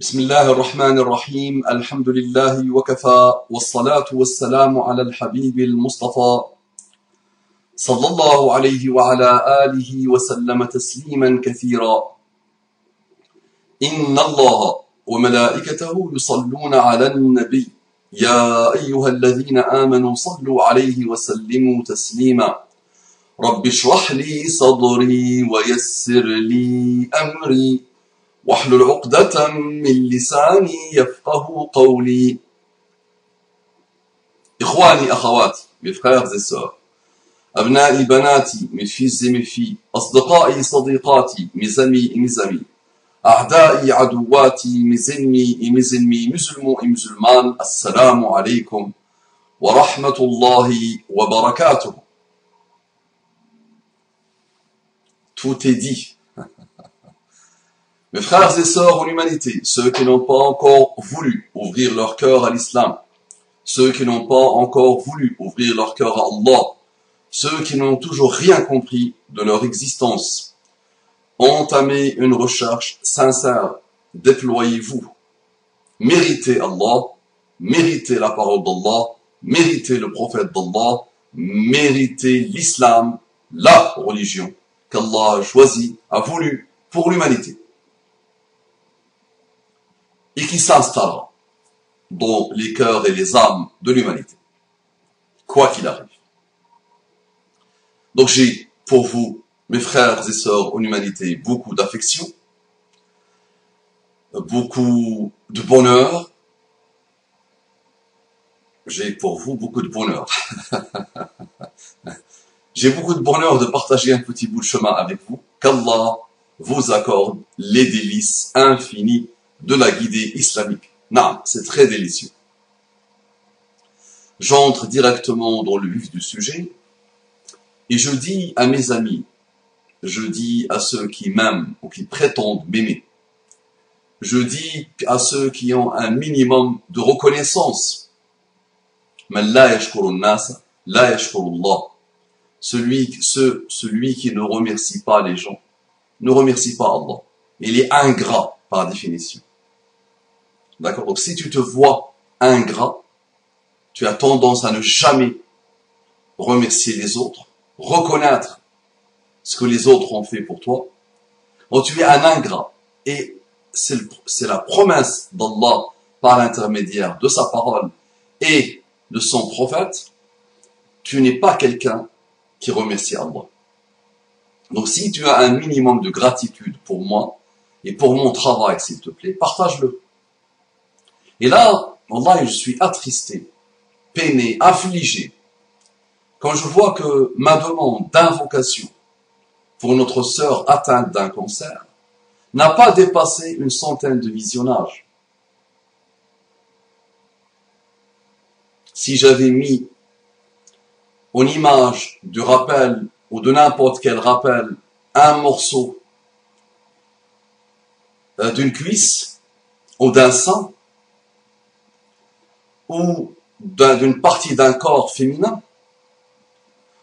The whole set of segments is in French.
بسم الله الرحمن الرحيم الحمد لله وكفى والصلاة والسلام على الحبيب المصطفى صلى الله عليه وعلى آله وسلم تسليما كثيرا إن الله وملائكته يصلون على النبي يا أيها الذين آمنوا صلوا عليه وسلموا تسليما رب اشرح لي صدري ويسر لي أمري واحلل عقدة من لساني يفقه قولي إخواني أخواتي أخوات مفخيرز أبنائي بناتي من فيزي من في أصدقائي صديقاتي مزمي مزمي أعدائي عدواتي مزمي مزمي مزلمو مزلمان السلام عليكم ورحمة الله وبركاته Tout est dit. Mes frères et sœurs en humanité, ceux qui n'ont pas encore voulu ouvrir leur cœur à l'islam, ceux qui n'ont pas encore voulu ouvrir leur cœur à Allah, ceux qui n'ont toujours rien compris de leur existence, entamez une recherche sincère, déployez-vous, méritez Allah, méritez la parole d'Allah, méritez le prophète d'Allah, méritez l'islam, la religion qu'Allah a choisi, a voulu pour l'humanité. Et qui s'installera dans les cœurs et les âmes de l'humanité. Quoi qu'il arrive. Donc j'ai pour vous, mes frères et sœurs en humanité, beaucoup d'affection, beaucoup de bonheur. J'ai pour vous beaucoup de bonheur. J'ai beaucoup de bonheur de partager un petit bout de chemin avec vous. Qu'Allah vous accorde les délices infinies de la guidée islamique. Non, c'est très délicieux. J'entre directement dans le vif du sujet et je dis à mes amis, je dis à ceux qui m'aiment ou qui prétendent m'aimer, je dis à ceux qui ont un minimum de reconnaissance, celui, ce, celui qui ne remercie pas les gens ne remercie pas Allah. Il est ingrat par définition. D'accord Donc si tu te vois ingrat, tu as tendance à ne jamais remercier les autres, reconnaître ce que les autres ont fait pour toi. Donc tu es un ingrat. Et c'est la promesse d'Allah par l'intermédiaire de sa parole et de son prophète. Tu n'es pas quelqu'un qui remercie Allah. Donc si tu as un minimum de gratitude pour moi et pour mon travail, s'il te plaît, partage-le. Et là, Allah, je suis attristé, peiné, affligé, quand je vois que ma demande d'invocation pour notre sœur atteinte d'un cancer n'a pas dépassé une centaine de visionnages. Si j'avais mis en image du rappel ou de n'importe quel rappel un morceau euh, d'une cuisse ou d'un sein ou d'une partie d'un corps féminin,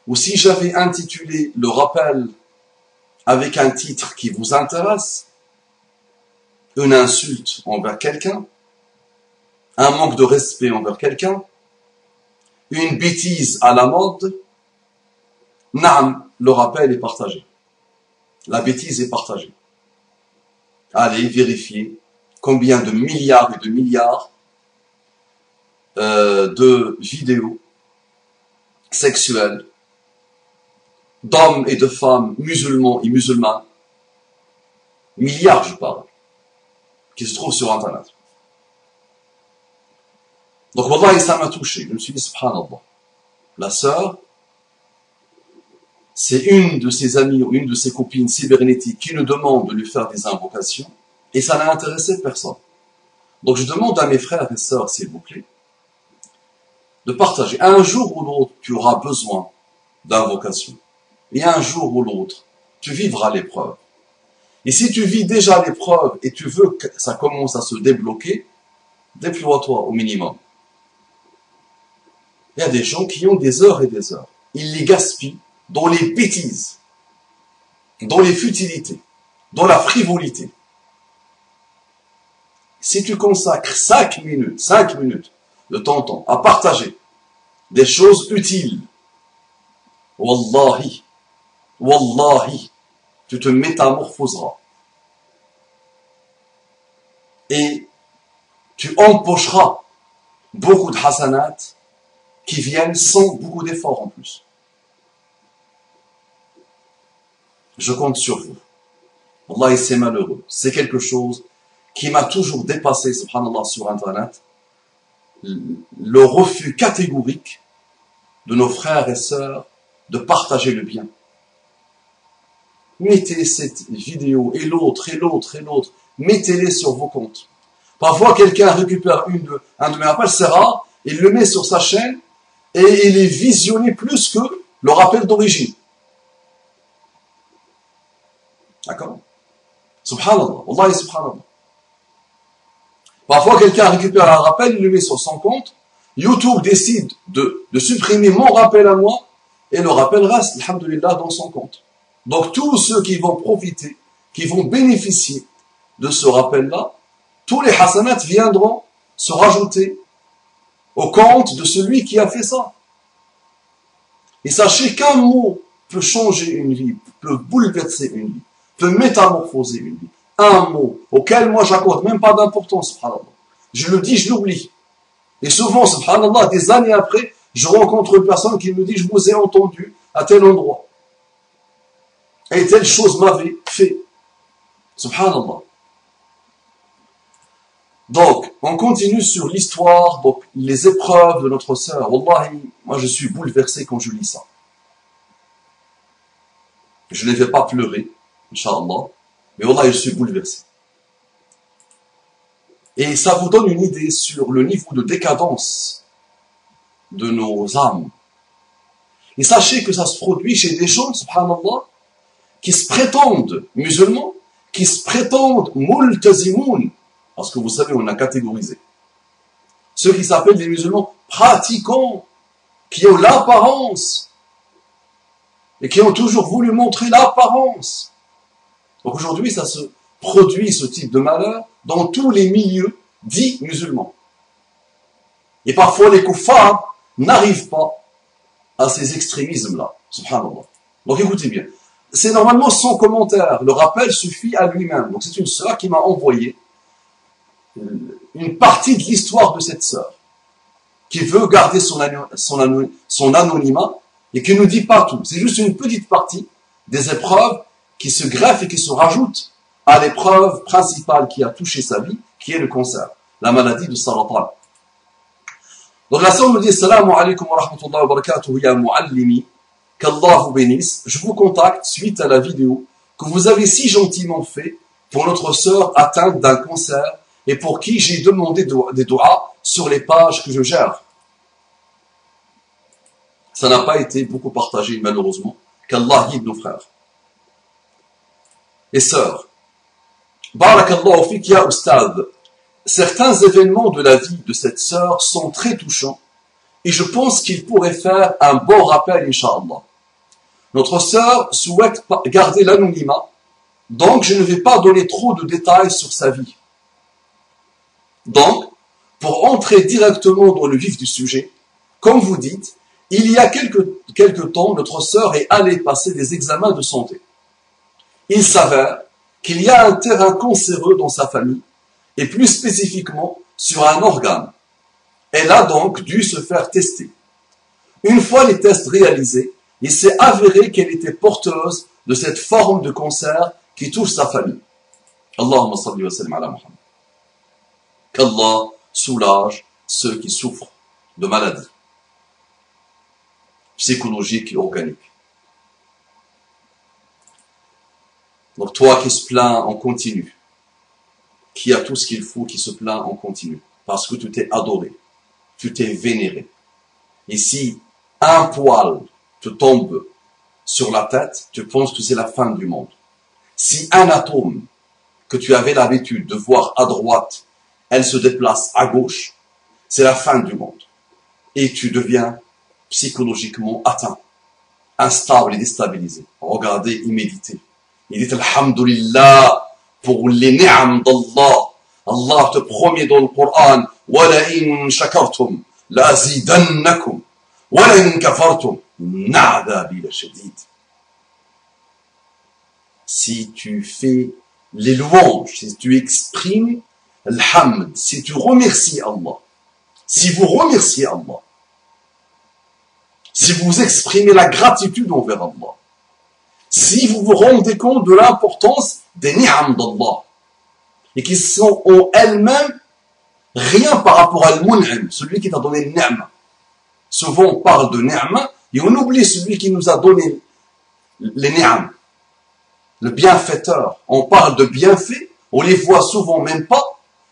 ou si j'avais intitulé le rappel avec un titre qui vous intéresse, une insulte envers quelqu'un, un manque de respect envers quelqu'un, une bêtise à la mode, Naam, le rappel est partagé. La bêtise est partagée. Allez vérifier combien de milliards et de milliards euh, de vidéos sexuelles d'hommes et de femmes musulmans et musulmanes, milliards je parle, qui se trouvent sur Internet. Donc, Wallah, ça m'a touché. Je me suis dit, subhanallah. La sœur, c'est une de ses amies ou une de ses copines cybernétiques qui nous demande de lui faire des invocations, et ça n'a intéressé personne. Donc, je demande à mes frères et sœurs, s'il vous plaît, de partager. Un jour ou l'autre, tu auras besoin d'invocation. Et un jour ou l'autre, tu vivras l'épreuve. Et si tu vis déjà l'épreuve et tu veux que ça commence à se débloquer, déploie-toi au minimum. Il y a des gens qui ont des heures et des heures. Ils les gaspillent dans les bêtises, dans les futilités, dans la frivolité. si tu consacres 5 minutes, 5 minutes de ton temps à partager des choses utiles, Wallahi, Wallahi, tu te métamorphoseras. Et tu empocheras beaucoup de hasanat qui viennent sans beaucoup d'efforts en plus. Je compte sur vous. Allah, c'est malheureux. C'est quelque chose qui m'a toujours dépassé, subhanallah, sur Internet. Le refus catégorique de nos frères et sœurs de partager le bien. Mettez cette vidéo et l'autre et l'autre et l'autre. Mettez-les sur vos comptes. Parfois, quelqu'un récupère une un de mes rappels, c'est rare, il le met sur sa chaîne et il est visionné plus que le rappel d'origine. D'accord? Subhanallah. Allah subhanallah. Parfois, quelqu'un récupère un rappel, il le met sur son compte. YouTube décide de, de supprimer mon rappel à moi et le rappel reste, alhamdulillah, dans son compte. Donc, tous ceux qui vont profiter, qui vont bénéficier de ce rappel-là, tous les hasanats viendront se rajouter au compte de celui qui a fait ça. Et sachez qu'un mot peut changer une vie, peut bouleverser une vie, peut métamorphoser une vie. Un mot auquel moi j'accorde même pas d'importance, subhanallah. Je le dis, je l'oublie. Et souvent, subhanallah, des années après, je rencontre une personne qui me dit, je vous ai entendu à tel endroit. Et telle chose m'avait fait. Subhanallah. Donc, on continue sur l'histoire, donc les épreuves de notre sœur. Wallahi, moi je suis bouleversé quand je lis ça. Je ne vais pas pleurer, Inch'Allah, mais Wallahi, je suis bouleversé. Et ça vous donne une idée sur le niveau de décadence de nos âmes. Et sachez que ça se produit chez des gens, subhanallah, qui se prétendent musulmans, qui se prétendent multazimoun, parce que vous savez, on a catégorisé. Ceux qui s'appellent des musulmans pratiquants, qui ont l'apparence, et qui ont toujours voulu montrer l'apparence. Donc aujourd'hui, ça se produit, ce type de malheur, dans tous les milieux dits musulmans. Et parfois, les koufars n'arrivent pas à ces extrémismes-là. Subhanallah. Donc écoutez bien. C'est normalement sans commentaire. Le rappel suffit à lui-même. Donc c'est une sœur qui m'a envoyé une partie de l'histoire de cette sœur, qui veut garder son, anonymat et qui ne dit pas tout. C'est juste une petite partie des épreuves qui se greffent et qui se rajoutent à l'épreuve principale qui a touché sa vie, qui est le cancer, la maladie de Saratan. Donc la sœur me dit Salam alaikum wa rahmatullahi wa barakatuh ya muallimi, qu'Allah vous bénisse. Je vous contacte suite à la vidéo que vous avez si gentiment fait pour notre sœur atteinte d'un cancer et pour qui j'ai demandé des doigts sur les pages que je gère. Ça n'a pas été beaucoup partagé, malheureusement. Qu'Allah guide nos frères et sœurs. Barakallahu fik ya ustad. Certains événements de la vie de cette sœur sont très touchants et je pense qu'il pourrait faire un bon rappel, Inch'Allah. Notre sœur souhaite garder l'anonymat, donc je ne vais pas donner trop de détails sur sa vie. Donc, pour entrer directement dans le vif du sujet, comme vous dites, il y a quelques, temps, notre sœur est allée passer des examens de santé. Il s'avère qu'il y a un terrain cancéreux dans sa famille, et plus spécifiquement sur un organe. Elle a donc dû se faire tester. Une fois les tests réalisés, il s'est avéré qu'elle était porteuse de cette forme de cancer qui touche sa famille. Allahumma salli qu'Allah soulage ceux qui souffrent de maladies psychologiques et organiques. Donc toi qui se plains en continu, qui a tout ce qu'il faut, qui se plaint en continu, parce que tu t'es adoré, tu t'es vénéré. Et si un poil te tombe sur la tête, tu penses que c'est la fin du monde. Si un atome que tu avais l'habitude de voir à droite elle se déplace à gauche, c'est la fin du monde. Et tu deviens psychologiquement atteint, instable et déstabilisé. Regardez et méditez. Il dit Alhamdulillah pour les ni'am d'Allah, Allah te promet dans le Coran وَلَئِن شَكَرْتُمْ لَأَزِيدَنَّكُمْ وَلَئِن كَفَرْتُمْ نَعْذَابِ لَشَدِيدٍ Si tu fais les louanges, si tu exprimes l'hamd, si tu remercies Allah, si vous remerciez Allah, si vous exprimez la gratitude envers Allah, si vous vous rendez compte de l'importance des ni'am d'Allah, et qui sont en elles-mêmes rien par rapport à l'mun'im, celui qui t'a donné le ni'ma. Souvent on parle de ni'ma et on oublie celui qui nous a donné les ni'am, le bienfaiteur. On parle de bienfaits, on les voit souvent même pas,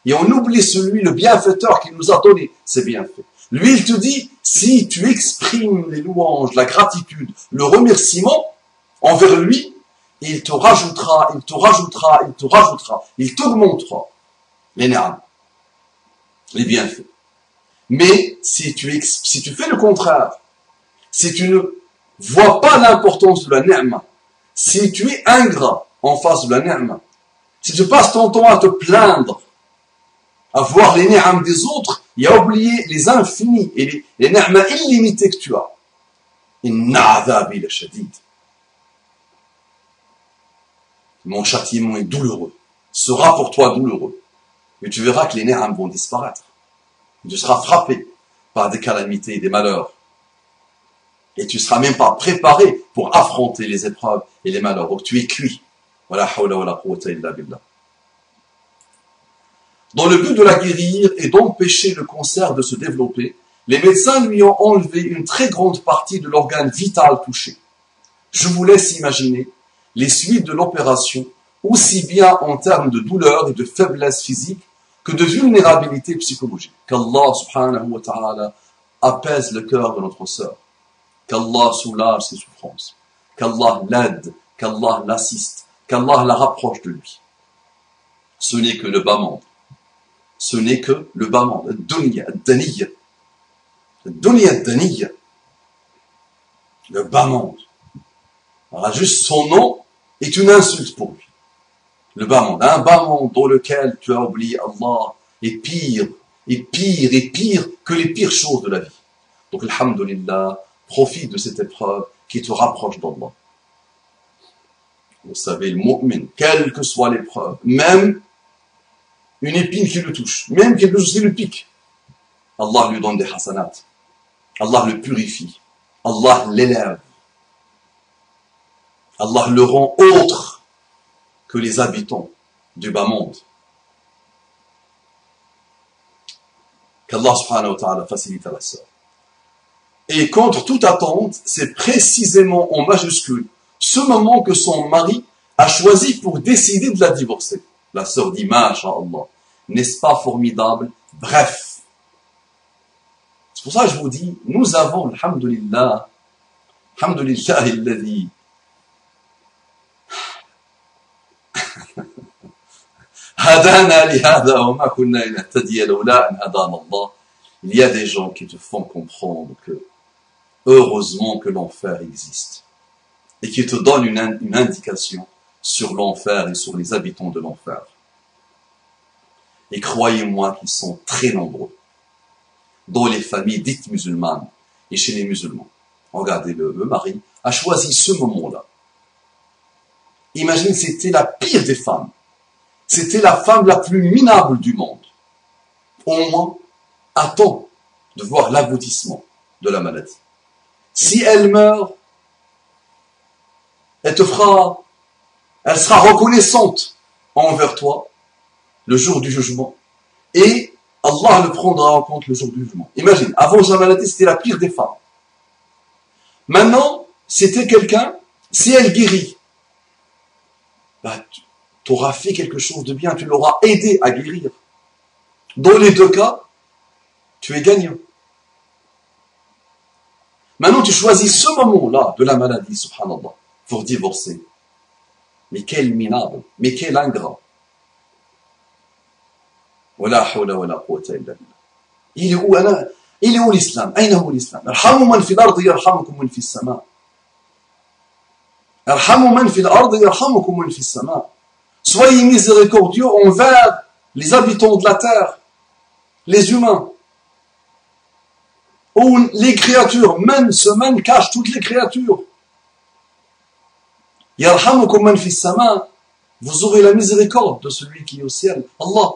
et on oublie celui, le bienfaiteur qui nous a donné ces bienfaits. Lui, il te dit, si tu exprimes les louanges, la gratitude, le remerciement envers lui, il te rajoutera, il te rajoutera, il te rajoutera, il t'augmentera les ni'am, les bienfaits. Mais si tu, si tu fais le contraire, si tu ne vois pas l'importance de la ni'ma, si tu es ingrat en face de la ni'ma, si tu passes ton temps à te plaindre, à voir les des autres et à oublier les infinis et les, les illimités que tu as, mon châtiment est douloureux, sera pour toi douloureux. Et tu verras que les ni'am vont disparaître. Tu seras frappé par des calamités et des malheurs. Et tu seras même pas préparé pour affronter les épreuves et les malheurs. Donc tu es cuit. Dans le but de la guérir et d'empêcher le cancer de se développer, les médecins lui ont enlevé une très grande partie de l'organe vital touché. Je vous laisse imaginer les suites de l'opération, aussi bien en termes de douleur et de faiblesse physique que de vulnérabilité psychologique. Qu'Allah subhanahu wa ta'ala apaise le cœur de notre sœur. Qu'Allah soulage ses souffrances. Qu'Allah l'aide, qu'Allah l'assiste, qu'Allah la rapproche de lui. Ce n'est que le bas monde. Ce n'est que le bas monde. Dunya, daniya. Dunya, daniya. Le bas monde. Alors, juste son nom est une insulte pour lui. Le bas monde, un bas monde dans lequel tu as oublié Allah est pire, et pire, et pire que les pires choses de la vie. Donc, alhamdulillah, profite de cette épreuve qui te rapproche d'Allah. Vous savez, le mu'min, quelle que soit l'épreuve, même une épine qui le touche, même quelque chose qui le pique, Allah lui donne des hasanat. Allah le purifie. Allah l'élève. Allah le rend autre que les habitants du bas monde. Qu'Allah subhanahu wa ta'ala facilite à la sœur. Et contre toute attente, c'est précisément en majuscule ce moment que son mari a choisi pour décider de la divorcer. La sœur dit, Allah, n'est-ce pas formidable? Bref. C'est pour ça que je vous dis, nous avons, alhamdulillah, alhamdulillah, il y a des gens qui te font comprendre que heureusement que l'enfer existe et qui te donnent une, une indication sur l'enfer et sur les habitants de l'enfer. Et croyez-moi qu'ils sont très nombreux dans les familles dites musulmanes et chez les musulmans. Regardez, le, le mari a choisi ce moment-là. Imagine, c'était la pire des femmes c'était la femme la plus minable du monde. Au moins, attends de voir l'aboutissement de la maladie. Si elle meurt, elle te fera, elle sera reconnaissante envers toi le jour du jugement. Et Allah le prendra en compte le jour du jugement. Imagine, avant sa maladie, c'était la pire des femmes. Maintenant, c'était quelqu'un, si elle guérit, bah, tu auras fait quelque chose de bien, tu l'auras aidé à guérir. Dans les deux cas, tu es gagnant. Maintenant, tu choisis ce moment-là de la maladie, subhanallah, pour divorcer. Mais quel minable, mais quel ingrat. Il est où, il est où l'islam? Aïna où l'islam? Arhamu man fil ardi Soyez miséricordieux envers les habitants de la terre, les humains, ou les créatures, même ce même cache toutes les créatures. Yarhamukum man fi sama, vous aurez la miséricorde de celui qui est au ciel, Allah.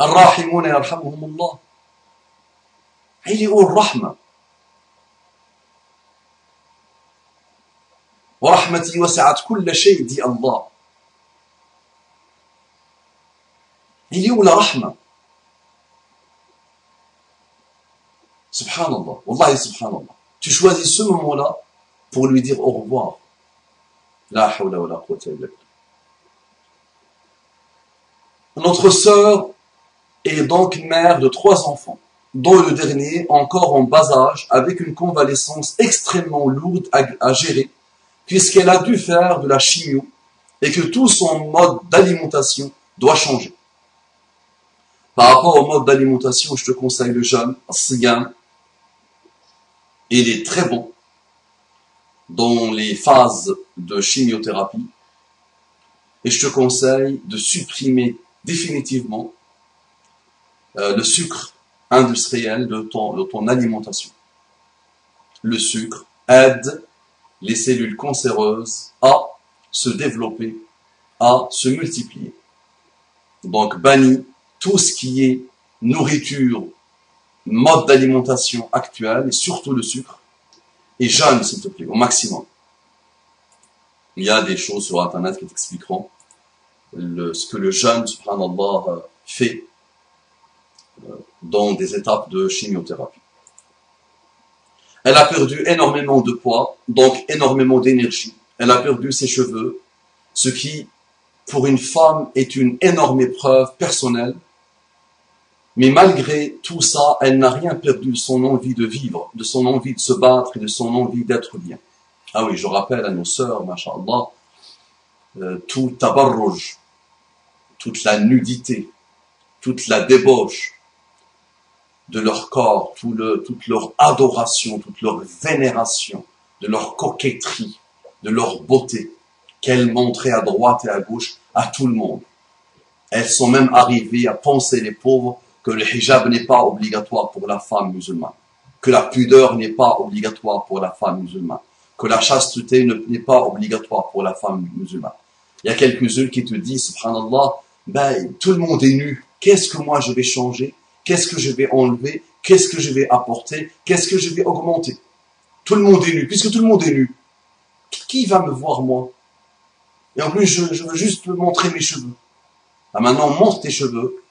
الراحمون يرحمهم الله il est ورحمتي وسعت كل شيء dit Allah il est où la rahma Subhanallah, Wallahi subhanallah. Tu choisis ce moment-là pour lui dire au revoir. La hawla wa la quwwata illa Notre sœur est donc mère de trois enfants, dont le dernier encore en bas âge, avec une convalescence extrêmement lourde à, gérer, puisqu'elle a dû faire de la chimio et que tout son mode d'alimentation doit changer. Par rapport au mode d'alimentation, je te conseille le jeûne, siyam. Il est très bon dans les phases de chimiothérapie. Et je te conseille de supprimer définitivement euh, le sucre industriel de ton alimentation. Le sucre aide les cellules cancéreuses à se développer, à se multiplier. Donc bannis tout ce qui est nourriture, mode d'alimentation actuel, et surtout le sucre, et jeûne s'il te plaît, au maximum. Il y a des choses sur Internet qui t'expliqueront ce que le jeûne, subhanallah, euh, fait dans des étapes de chimiothérapie. Elle a perdu énormément de poids, donc énormément d'énergie. Elle a perdu ses cheveux, ce qui, pour une femme, est une énorme épreuve personnelle. Mais malgré tout ça, elle n'a rien perdu de son envie de vivre, de son envie de se battre et de son envie d'être bien. Ah oui, je rappelle à nos sœurs, mashallah, euh, tout tabarrouj, toute la nudité, toute la débauche, de leur corps, tout le, toute leur adoration, toute leur vénération, de leur coquetterie, de leur beauté, qu'elles montraient à droite et à gauche à tout le monde. Elles sont même arrivées à penser, les pauvres, que le hijab n'est pas obligatoire pour la femme musulmane, que la pudeur n'est pas obligatoire pour la femme musulmane, que la chasteté n'est pas obligatoire pour la femme musulmane. Il y a quelques-unes qui te disent, subhanallah, ben, tout le monde est nu, qu'est-ce que moi je vais changer? Qu'est-ce que je vais enlever? Qu'est-ce que je vais apporter? Qu'est-ce que je vais augmenter? Tout le monde est nu. Puisque tout le monde est nu, qui va me voir moi? Et en plus, je, veux juste montrer mes cheveux. Ah, maintenant, montre tes cheveux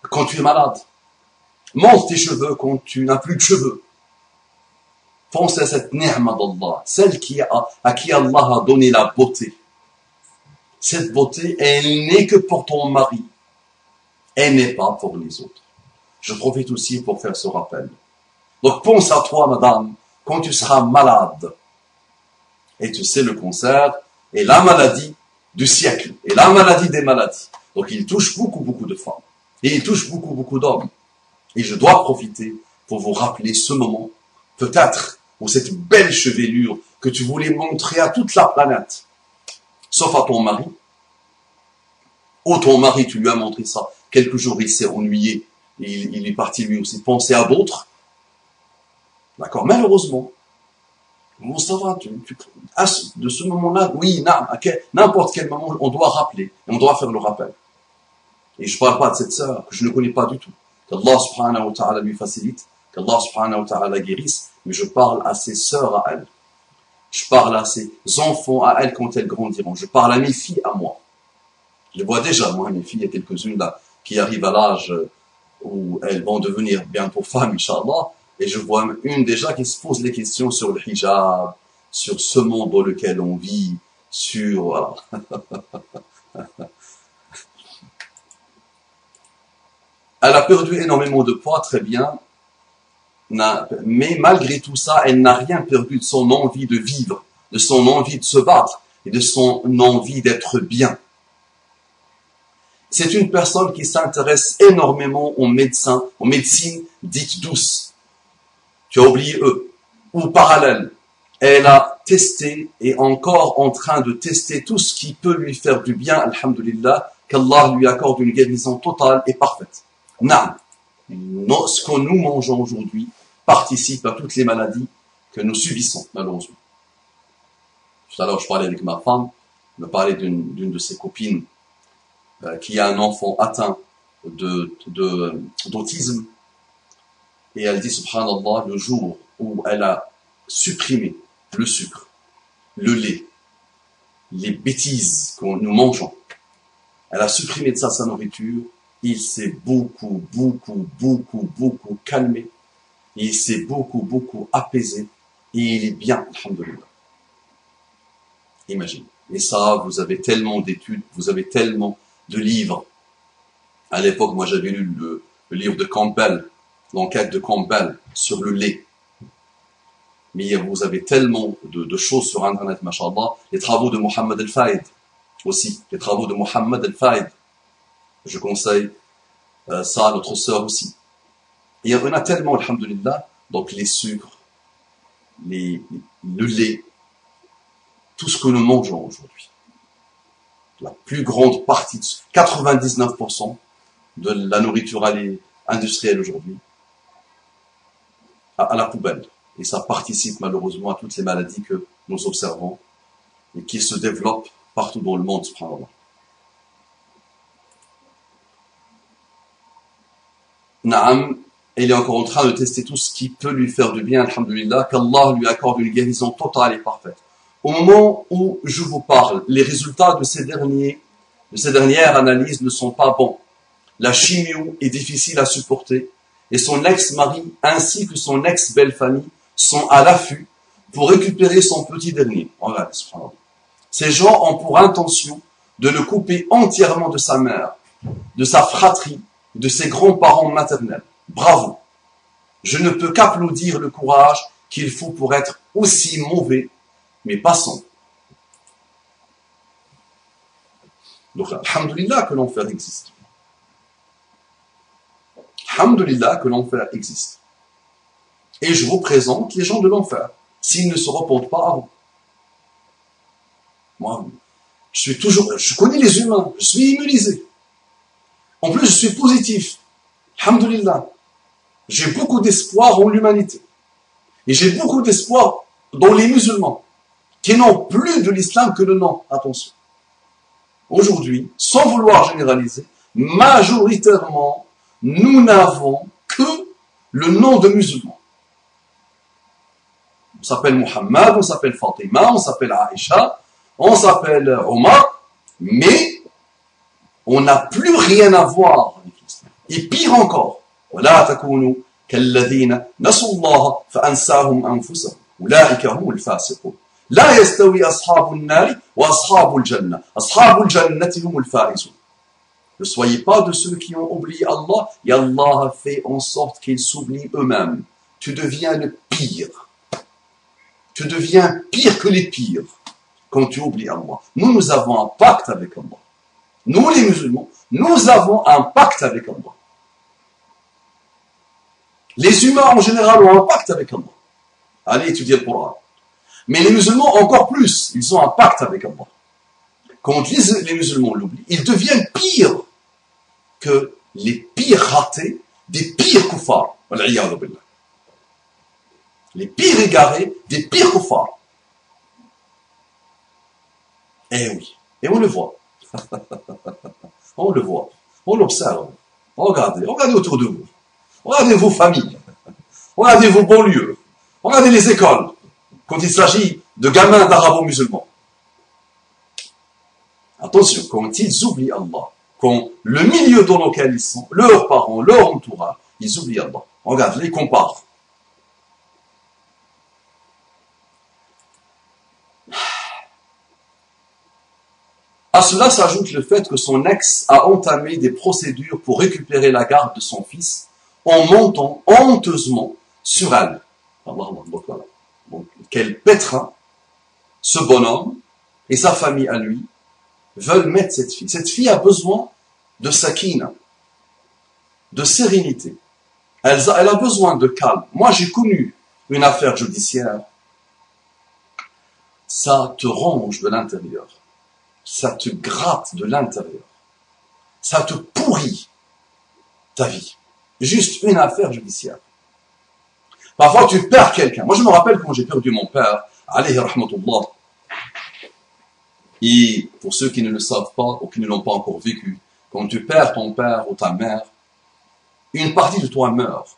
quand tu es malade. Montre tes cheveux quand tu n'as plus de cheveux. Pense à cette ni'ma d'Allah, celle qui a, à qui Allah a donné la beauté. Cette beauté, elle n'est que pour ton mari n'est pas pour les autres. Je profite aussi pour faire ce rappel. Donc pense à toi, madame, quand tu seras malade. Et tu sais, le cancer est la maladie du siècle, et la maladie des maladies. Donc il touche beaucoup, beaucoup de femmes. Et il touche beaucoup, beaucoup d'hommes. Et je dois profiter pour vous rappeler ce moment, peut-être, où cette belle chevelure que tu voulais montrer à toute la planète, sauf à ton mari, ou ton mari, tu lui as montré ça, quelques jours, il s'est ennuyé, il, il, est parti lui aussi penser à d'autres. D'accord Malheureusement, bon, ça va, tu, tu, de ce moment-là, oui, n'importe quel moment, on doit rappeler, on doit faire le rappel. Et je ne parle pas de cette sœur que je ne connais pas du tout. Qu'Allah subhanahu wa ta'ala lui facilite, qu'Allah subhanahu wa ta'ala guérisse, mais je parle à ses sœurs à elle. Je parle à ses enfants à elle quand elles grandiront. Je parle à mes filles à moi. Je vois déjà, moi, mes filles, il y a quelques-unes là, qui arrivent à l'âge où elles vont devenir bientôt femmes, Inch'Allah, et je vois une déjà qui se pose des questions sur le hijab, sur ce monde dans lequel on vit, sur... Voilà. elle a perdu énormément de poids, très bien, mais malgré tout ça, elle n'a rien perdu de son envie de vivre, de son envie de se battre et de son envie d'être bien. C'est une personne qui s'intéresse énormément aux médecins, aux médecines dites douces. Tu as oublié eux. Ou parallèle. Elle a testé et encore en train de tester tout ce qui peut lui faire du bien, alhamdulillah, qu'Allah lui accorde une guérison totale et parfaite. Non. Ce que nous mangeons aujourd'hui participe à toutes les maladies que nous subissons, malheureusement. Tout à l'heure, je parlais avec ma femme, me parlait d'une de ses copines qui a un enfant atteint de d'autisme et elle dit subhanallah le jour où elle a supprimé le sucre, le lait, les bêtises que nous mangeons, elle a supprimé de ça sa nourriture, il s'est beaucoup, beaucoup, beaucoup, beaucoup calmé, il s'est beaucoup, beaucoup apaisé et il est bien, alhamdulillah. Imagine. Et ça, vous avez tellement d'études, vous avez tellement de livres. À l'époque, moi, j'avais lu le, livre de Campbell, l'enquête de Campbell sur le lait. Mais vous avez tellement de, choses sur Internet, machallah. Les travaux de Mohammed El-Faïd aussi, les travaux de Mohammed El-Faïd. Je conseille euh, ça à notre sœur aussi. Et il y en a tellement, alhamdulillah, donc les sucres, les, le lait, tout ce que nous mangeons aujourd'hui la plus grande partie, 99% de la nourriture industrielle aujourd'hui, à, la poubelle. Et ça participe malheureusement à toutes les maladies que nous observons et qui se développent partout dans le monde, subhanallah. Naam, il est encore en train de tester tout ce qui peut lui faire du bien, alhamdulillah, qu'Allah lui accorde une guérison totale et parfaite. Au moment où je vous parle, les résultats de ces derniers, de ces dernières analyses ne sont pas bons. La chimio est difficile à supporter et son ex-mari ainsi que son ex-belle-famille sont à l'affût pour récupérer son petit dernier. Ces gens ont pour intention de le couper entièrement de sa mère, de sa fratrie, de ses grands-parents maternels. Bravo. Je ne peux qu'applaudir le courage qu'il faut pour être aussi mauvais mais passons. Donc, alhamdulillah que l'enfer existe. Alhamdulillah que l'enfer existe. Et je vous présente les gens de l'enfer, s'ils ne se repentent pas avant. Moi, je suis toujours, je connais les humains, je suis immunisé. En plus, je suis positif. Alhamdulillah. J'ai beaucoup d'espoir en l'humanité. Et j'ai beaucoup d'espoir dans les musulmans qui n'ont plus de l'islam que le nom. Attention. Aujourd'hui, sans vouloir généraliser, majoritairement, nous n'avons que le nom de musulmans. On s'appelle Muhammad, on s'appelle Fatima, on s'appelle Aïcha, on s'appelle Omar, mais on n'a plus rien à voir avec l'islam. Et pire encore, ولا تكونوا كالذين نسوا الله فأنساهم أنفسهم أولئك هم الفاسقون لا يستوي أصحاب النار وأصحاب الجنة أصحاب الجنة هم الفائزون Ne soyez pas de ceux qui ont oublié Allah et Allah a fait en sorte qu'ils s'oublient eux-mêmes. Tu deviens le pire. Tu deviens pire que les pires quand tu oublies Allah. Nous, nous avons un pacte avec Allah. Nous, les musulmans, nous avons un pacte avec Allah. Les humains en général ont un pacte avec Allah. Allez étudier le Coran. Mais les musulmans encore plus, ils ont un pacte avec Allah. Quand les, musulmans l'oublient, ils deviennent pires que les pires ratés des pires koufars. Les pires égarés des pires koufars. Eh oui, et on le voit. on le voit, on l'observe. Regardez, regardez autour de vous. Regardez vos familles. Regardez vos banlieues. Regardez les écoles quand il s'agit de gamins d'arabo-musulmans. Attention, quand ils oublient Allah, quand le milieu dans lequel ils sont, leurs parents, leur entourage, ils oublient Allah. Regarde, les compare. À cela s'ajoute le fait que son ex a entamé des procédures pour récupérer la garde de son fils en montant honteusement sur elle. Allah, Allah, quel pétrin ce bonhomme et sa famille à lui veulent mettre cette fille. Cette fille a besoin de sakina, de sérénité. Elle a, besoin de calme. Moi, j'ai connu une affaire judiciaire ça te ronge de l'intérieur. Ça te gratte de l'intérieur. Ça te pourrit ta vie. Juste une affaire judiciaire. Parfois, tu perds quelqu'un. Moi, je me rappelle quand j'ai perdu mon père, alayhi rahmatullah. Et pour ceux qui ne le savent pas ou qui ne l'ont pas encore vécu, quand tu perds ton père ou ta mère, une partie de toi meurt.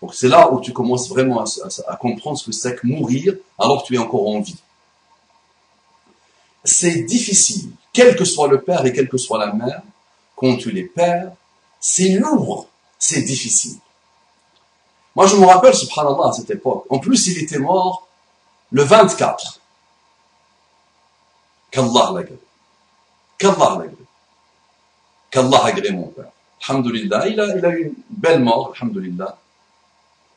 Donc c'est là où tu commences vraiment à, comprendre ce que c'est que mourir alors que tu es encore en vie. C'est difficile, quel que soit le père et quelle que soit la mère, quand tu les perds, c'est lourd, c'est difficile. Moi je me rappelle, subhanallah, à cette époque, en plus il était mort le 24. Qu'Allah l'a Qu'Allah l'a Qu'Allah a mon père. Alhamdulillah, il a, il a eu une belle mort, alhamdulillah.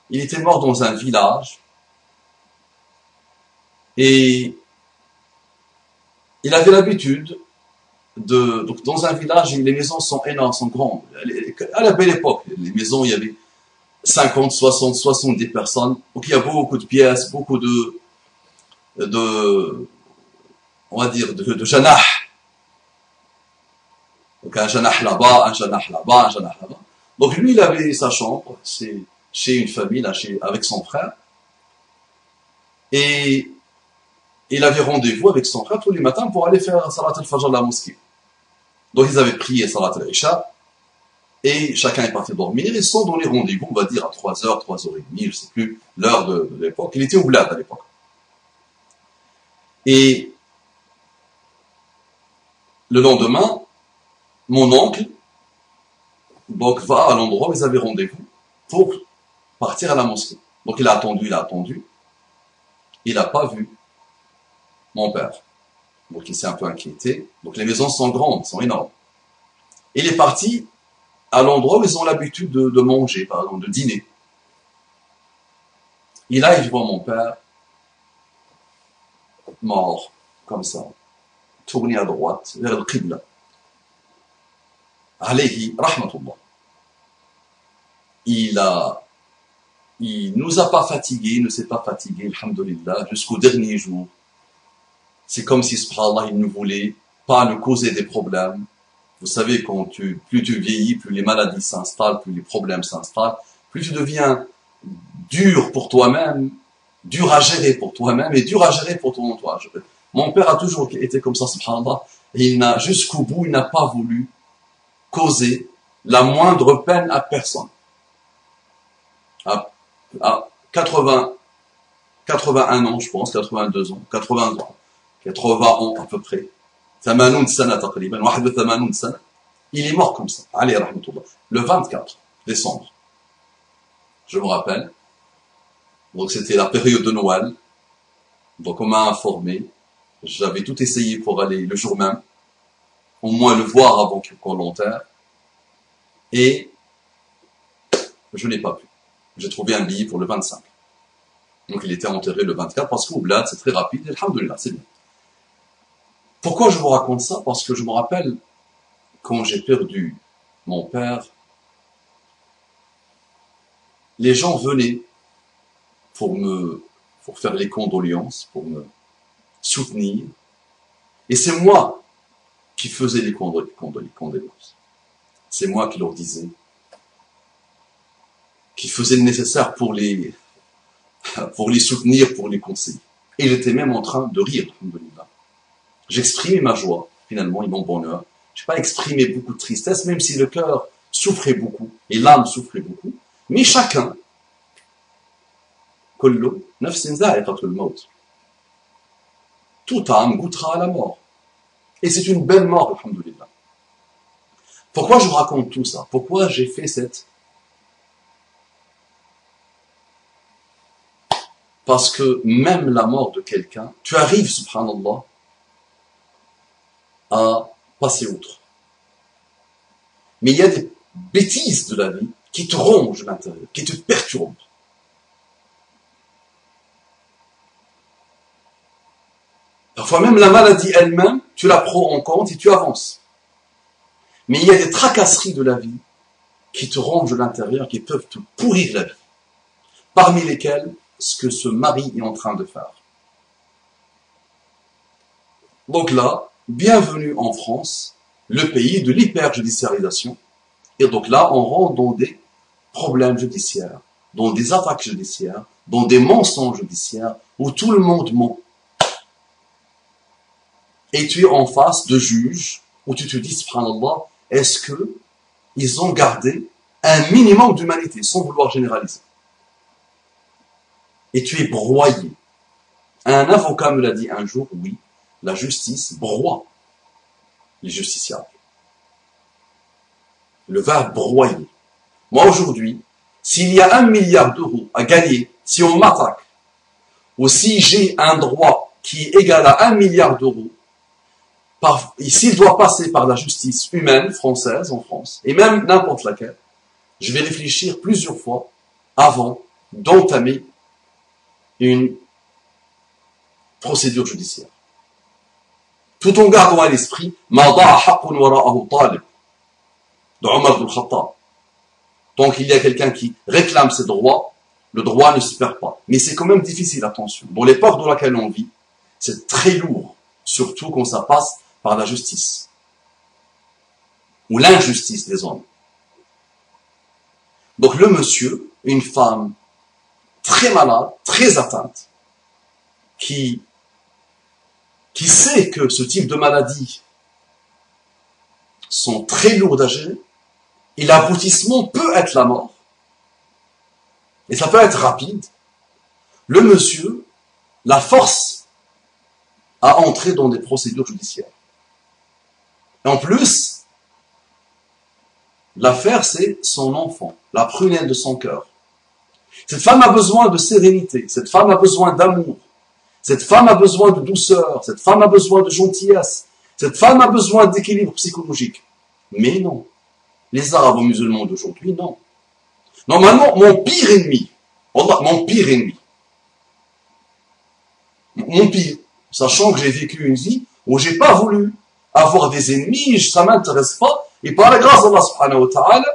Il était mort dans un village et il avait l'habitude de, donc dans un village, les maisons sont énormes, sont grandes. À la belle époque, les maisons, il y avait 50, 60, 70 personnes. Donc il y a beaucoup de pièces, beaucoup de, de, on va dire, de, de janah. Donc un janah là-bas, un janah là-bas, un janah là-bas. Donc lui, il avait sa chambre, c'est chez une famille, là, chez, avec son frère. Et il avait rendez-vous avec son frère tous les matins pour aller faire Salat al-Fajr à la mosquée. Donc ils avaient prié Salat al-Isha, et chacun est parti dormir, ils sont donné rendez-vous, on va dire, à 3h, 3h30, je ne sais plus l'heure de, l'époque. Il était au à l'époque. Et le lendemain, mon oncle, donc, va à l'endroit où ils avaient rendez-vous pour partir à la mosquée. Donc il a attendu, il a attendu. Il n'a pas vu mon père. Donc il s'est un peu inquiété. Donc les maisons sont grandes, sont énormes. Il est parti à l'endroit où ils ont l'habitude de, manger, par de dîner. Il a, il mon père mort, comme ça, tourné à droite, vers le Qibla. Alayhi rahmatullah. Il a il nous a pas fatigués, il ne s'est pas fatigué, alhamdulillah, jusqu'au dernier jour. C'est comme si, subhanallah, il ne voulait pas nous causer des problèmes. Vous savez, quand tu, plus tu vieillis, plus les maladies s'installent, plus les problèmes s'installent, plus tu deviens dur pour toi-même, dur à gérer pour toi-même et dur à gérer pour ton entourage. Mon père a toujours été comme ça, subhanallah, et il n'a, jusqu'au bout, il n'a pas voulu causer la moindre peine à personne à 80, 81 ans, je pense, 82 ans, 80 ans, 80 ans à peu près. Il est mort comme ça. Allez, Le 24 décembre. Je me rappelle. Donc c'était la période de Noël. Donc on m'a informé. J'avais tout essayé pour aller le jour même. Au moins le voir avant qu'on l'enterre. Et je n'ai pas pu j'ai trouvé un billet pour le 25. Donc il était enterré le 24 parce qu'au blad, c'est très rapide. Alhamdulillah, c'est bien. Pourquoi je vous raconte ça? Parce que je me rappelle quand j'ai perdu mon père, les gens venaient pour me, pour faire les condoléances, pour me soutenir. Et c'est moi qui faisais les condoléances. C'est moi qui leur disais, qui faisait le nécessaire pour les, pour les soutenir, pour les conseiller. Et j'étais même en train de rire, J'exprimais ma joie, finalement, et mon bonheur. Je n'ai pas exprimé beaucoup de tristesse, même si le cœur souffrait beaucoup, et l'âme souffrait beaucoup. Mais chacun, toute âme goûtera à la mort. Et c'est une belle mort, alhamdoulilah. Pourquoi je vous raconte tout ça? Pourquoi j'ai fait cette Parce que même la mort de quelqu'un, tu arrives, subhanallah, à passer outre. Mais il y a des bêtises de la vie qui te rongent l'intérieur, qui te perturbent. Parfois même la maladie elle-même, tu la prends en compte et tu avances. Mais il y a des tracasseries de la vie qui te rongent l'intérieur, qui peuvent te pourrir la vie. Parmi lesquelles ce que ce mari est en train de faire. Donc là, bienvenue en France, le pays de l'hyperjudiciarisation. Et donc là, on rentre dans des problèmes judiciaires, dans des attaques judiciaires, dans des mensonges judiciaires, où tout le monde ment. Et tu es en face de juges, où tu te dis, subhanallah, est-ce que ils ont gardé un minimum d'humanité, sans vouloir généraliser? Et tu es broyé. Un avocat me l'a dit un jour, oui, la justice broie les justiciables. Le verbe broyer. Moi aujourd'hui, s'il y a un milliard d'euros à gagner, si on m'attaque, ou si j'ai un droit qui est égal à un milliard d'euros, s'il doit passer par la justice humaine française en France, et même n'importe laquelle, je vais réfléchir plusieurs fois avant d'entamer une procédure judiciaire. Tout en gardant à l'esprit de Omar ibn Khattab. Donc il y a quelqu'un qui réclame ses droits, le droit ne se perd pas. Mais c'est quand même difficile, attention. Dans l'époque dans laquelle on vit, c'est très lourd, surtout quand ça passe par la justice ou l'injustice des hommes. Donc le monsieur, une femme très malade, très atteinte, qui, qui sait que ce type de maladies sont très lourdes à gérer, et l'aboutissement peut être la mort, et ça peut être rapide, le monsieur la force à entrer dans des procédures judiciaires. En plus, l'affaire, c'est son enfant, la prunelle de son cœur. Cette femme a besoin de sérénité, cette femme a besoin d'amour, cette femme a besoin de douceur, cette femme a besoin de gentillesse, cette femme a besoin d'équilibre psychologique. Mais non, les arabo-musulmans d'aujourd'hui, non. Normalement, mon pire ennemi, mon pire ennemi, mon pire, sachant que j'ai vécu une vie où j'ai pas voulu avoir des ennemis, ça m'intéresse pas. Et par la grâce d'Allah subhanahu wa ta'ala,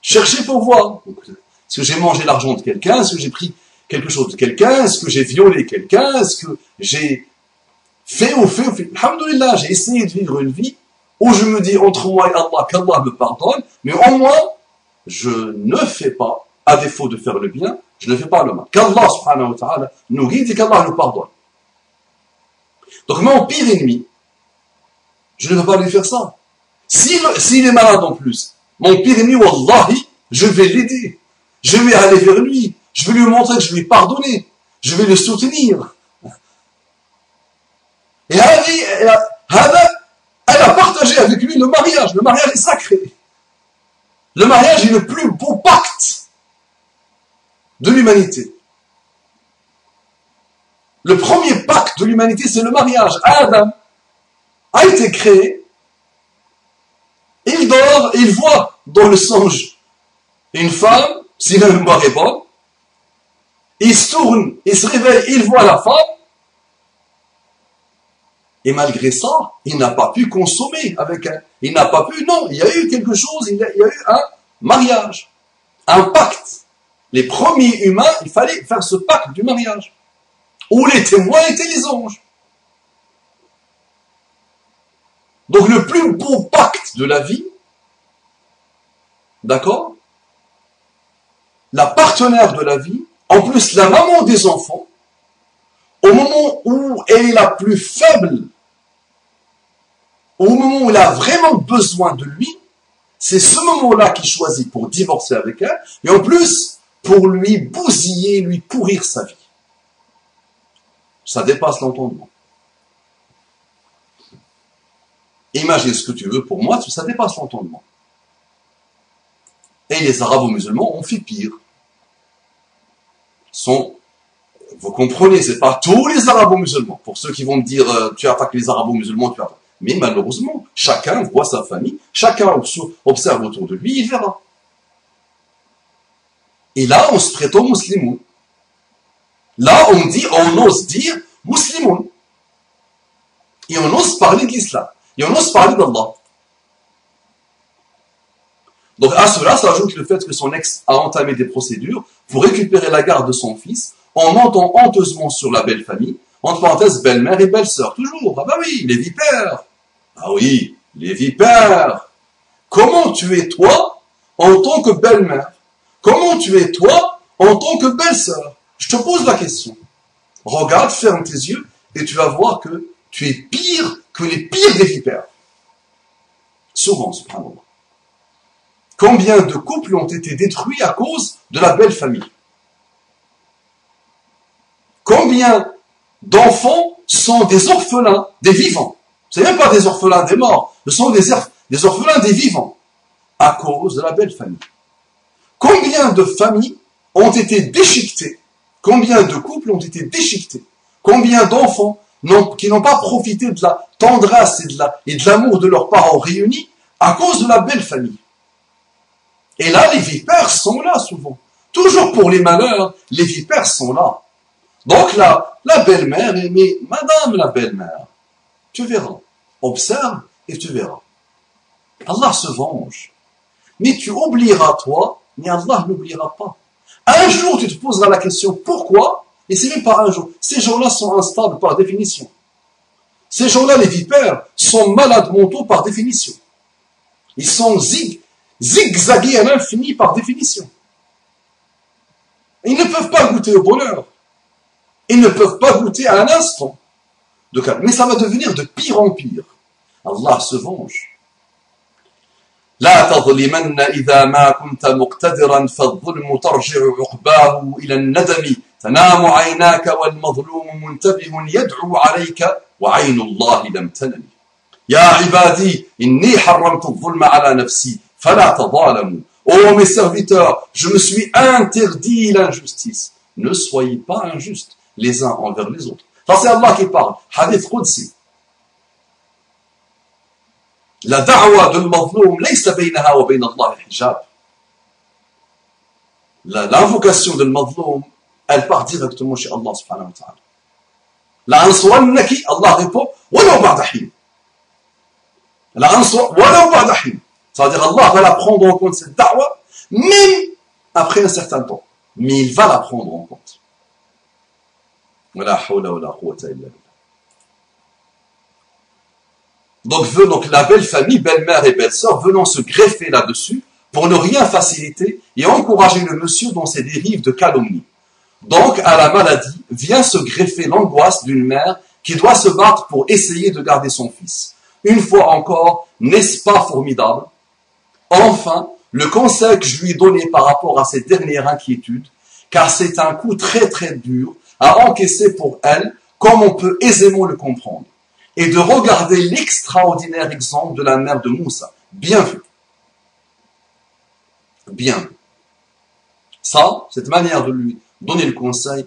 chercher pour voir. Est-ce que j'ai mangé l'argent de quelqu'un Est-ce que j'ai pris quelque chose de quelqu'un Est-ce que j'ai violé quelqu'un Est-ce que j'ai fait ou fait ou fait Alhamdulillah, j'ai essayé de vivre une vie où je me dis entre moi et Allah qu'Allah me pardonne, mais au moins, je ne fais pas, à défaut de faire le bien, je ne fais pas le mal. Qu'Allah subhanahu wa ta'ala nous guide et qu'Allah nous pardonne. Donc mon pire ennemi, je ne vais pas lui faire ça. S'il est malade en plus, mon pire ennemi, wallahi, je vais l'aider. Je vais aller vers lui. Je vais lui montrer que je lui ai pardonné. Je vais le soutenir. Et elle a partagé avec lui le mariage. Le mariage est sacré. Le mariage est le plus beau pacte de l'humanité. Le premier pacte de l'humanité, c'est le mariage. Adam a été créé, il dort il voit dans le songe une femme, si la mémoire est bonne, il se tourne, il se réveille, il voit la femme, et malgré ça, il n'a pas pu consommer avec elle. Il n'a pas pu, non, il y a eu quelque chose, il y a, eu un mariage, un pacte. Les premiers humains, il fallait faire ce pacte du mariage, où les témoins étaient les anges. Donc le plus beau pacte de la vie, d'accord La partenaire de la vie, en plus la maman des enfants, au moment où elle est la plus faible, au moment où elle a vraiment besoin de lui, c'est ce moment-là qu'il choisit pour divorcer avec elle, et en plus pour lui bousiller, lui pourrir sa vie. Ça dépasse l'entendement. Imagine ce que tu veux, pour moi, ça dépasse l'entendement. Et les arabo-musulmans ont fait pire. Vous comprenez, c'est pas tous les arabo-musulmans. Pour ceux qui vont me dire, euh, tu attaques les arabo-musulmans, tu attaques. Mais malheureusement, chacun voit sa famille, chacun observe autour de lui, il verra. Et là, on se prétend musulman. Là, on dit, on ose dire musulman. Et on ose parler de l'islam. Et on ose parler d'Allah. Donc à cela s'ajoute le fait que son ex a entamé des procédures pour récupérer la garde de son fils en montant honteusement sur la belle famille, entre parenthèses, belle-mère et belle-sœur, toujours. Ah bah oui, les vipères. Ah oui, les vipères. Comment tu es toi en tant que belle-mère? Comment tu es toi en tant que belle-sœur? Je te pose la question. Regarde, ferme tes yeux et tu vas voir que tu es pire que les pires des vipères. Souvent, subhanallah. Combien de couples ont été détruits à cause de la belle famille? Combien d'enfants sont des orphelins des vivants? Ce n'est même pas des orphelins des morts, ce sont des, orphelins des vivants à cause de la belle famille. Combien de familles ont été déchiquetées? Combien de couples ont été déchiquetés? Combien d'enfants qui n'ont pas profité de la tendresse et de l'amour de leurs parents réunis à cause de la belle famille? Et là, les vipères sont là souvent. Toujours pour les malheurs, les vipères sont là. Donc là, la belle-mère, mais madame la belle-mère, tu verras. Observe et tu verras. Allah se venge. Mais tu oublieras toi, mais Allah n'oubliera pas. Un jour, tu te poseras la question pourquoi, et c'est même pas un jour. Ces gens-là sont instables par définition. Ces gens-là, les vipères, sont malades mentaux par définition. Ils sont zig, zigzagués à l'infini par définition. Ils ne peuvent pas goûter au bonheur. Ils ne peuvent pas goûter à un instant de calme. Mais ça va devenir de pire en pire. Allah se venge. لا تظلمن إذا ما كنت مقتدرا فالظلم ترجع عقباه إلى الندم تنام عيناك والمظلوم منتبه يدعو عليك وعين الله لم تنم يا عبادي إني حرمت الظلم على نفسي فلا تظالموا Oh mes serviteurs, je me suis interdit l'injustice. Ne soyez pas injustes les uns envers les autres. Ça c'est Allah qui parle. Hadith Qudsi. La da'wa de l'mazloum, baynaha wa bayna Allah hijab. L'invocation de l'mazloum, elle part directement chez Allah subhanahu wa ta'ala. La Allah répond, walaw ba'da hin. La ansur, walaw ba'da hin. C'est-à-dire Allah va la prendre en compte cette da'wa, même après un certain temps. Mais il va la prendre en compte. Donc, donc la belle famille, belle-mère et belle-sœur venant se greffer là-dessus pour ne rien faciliter et encourager le monsieur dans ses dérives de calomnie. Donc, à la maladie vient se greffer l'angoisse d'une mère qui doit se battre pour essayer de garder son fils. Une fois encore, n'est-ce pas formidable? Enfin, le conseil que je lui ai donné par rapport à ces dernières inquiétudes, car c'est un coup très très dur à encaisser pour elle, comme on peut aisément le comprendre, et de regarder l'extraordinaire exemple de la mère de Moussa. Bien vu. Bien vu. Ça, cette manière de lui donner le conseil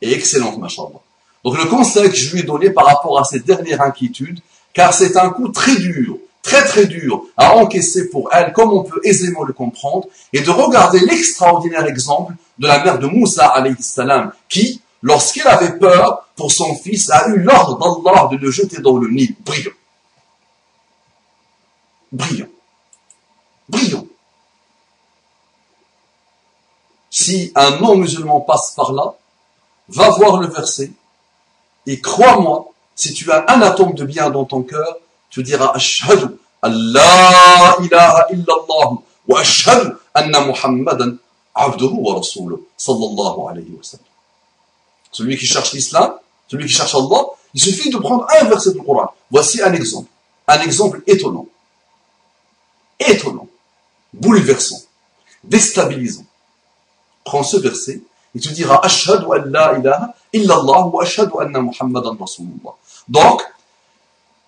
est excellente, machallah. Donc le conseil que je lui ai donné par rapport à cette dernière inquiétude, car c'est un coup très dur, très très dur à encaisser pour elle, comme on peut aisément le comprendre, et de regarder l'extraordinaire exemple de la mère de Moussa, salam, qui, lorsqu'il avait peur pour son fils, a eu l'ordre d'Allah de le jeter dans le Nil. Brillant. Brillant. Brillant. Si un non-musulman passe par là, va voir le verset, et crois-moi, si tu as un atome de bien dans ton cœur, tu diras Ashhadu Allah ilaha illallah wa ashhadu anna Muhammadan abduhu wa rasuluh sallallahu alayhi wa sallam. Celui qui cherche l'islam, celui qui cherche Allah, il suffit de prendre un verset du Coran. Voici un exemple. Un exemple étonnant. Étonnant. Bouleversant. Déstabilisant. Prends ce verset et tu diras Ashhadu an la ilaha illallah wa ashhadu anna Muhammadan Rasulullah. Donc,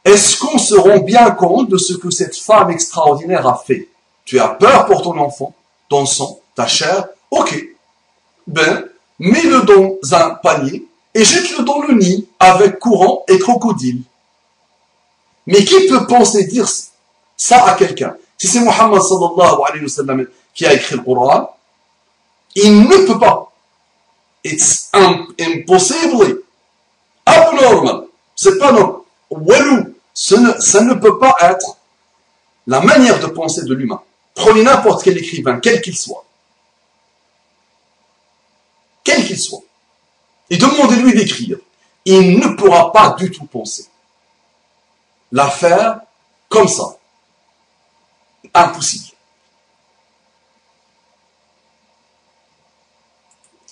est-ce qu'on se rend bien compte de ce que cette femme extraordinaire a fait? Tu as peur pour ton enfant, ton sang, ta chair? Ok. Ben, mets-le dans un panier et jette-le dans le nid avec courant et crocodile. Mais qui peut penser dire ça à quelqu'un? Si c'est Muhammad sallallahu alayhi wa sallam qui a écrit le il ne peut pas. It's impossible. Abnormal. C'est pas non. Walou. Ça ne, peut pas être la manière de penser de l'humain. Prenez n'importe quel écrivain, quel qu'il soit. quel qu'il soit, et demandez-lui d'écrire il ne pourra pas du tout penser. L'affaire, comme ça. Impossible.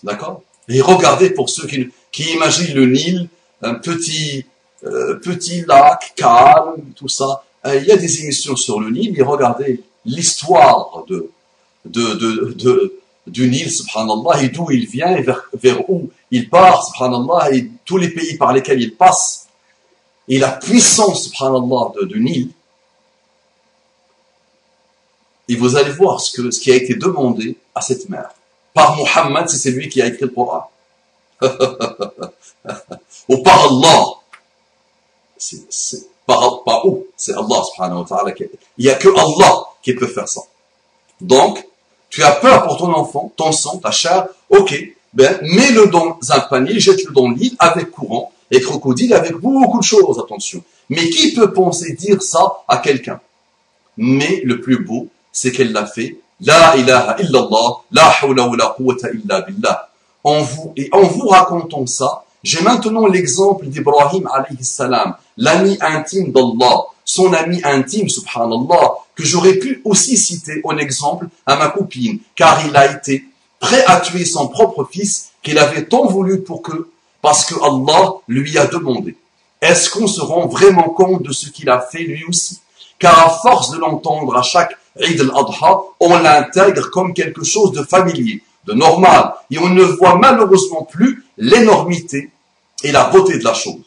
D'accord? Et regardez pour ceux qui imaginent le Nil, un petit, euh, petit lac calme, tout ça. Euh, il y a des émissions sur le Nil, et regardez l'histoire de, de, de, de, du Nil, subhanallah, et d'où il vient, et vers, vers où il part, subhanallah, et tous les pays par lesquels il passe, et la puissance, subhanallah, de, du Nil. Et vous allez voir ce, que, ce qui a été demandé à cette mer par Muhammad c'est lui qui a écrit le Coran. Ou par Allah. C'est par, par où? C'est Allah subhanahu wa ta'ala. Il n'y a que Allah qui peut faire ça. Donc, tu as peur pour ton enfant, ton sang, ta chair, ok, ben, mets-le dans un panier, jette-le dans l'île avec courant et crocodile avec beaucoup de choses, attention. Mais qui peut penser dire ça à quelqu'un? Mais le plus beau, c'est qu'elle l'a fait la ilaha illallah, la hawla wa la quwwata illa billah. En vous, et en vous racontant ça, j'ai maintenant l'exemple d'Ibrahim alayhi salam, l'ami intime d'Allah, son ami intime, subhanallah, que j'aurais pu aussi citer en exemple à ma copine, car il a été prêt à tuer son propre fils qu'il avait tant voulu pour que, parce que Allah lui a demandé. Est-ce qu'on se rend vraiment compte de ce qu'il a fait lui aussi? Car à force de l'entendre à chaque Eid al-Adha, on l'intègre comme quelque chose de familier, de normal, et on ne voit malheureusement plus l'énormité et la beauté de la chose.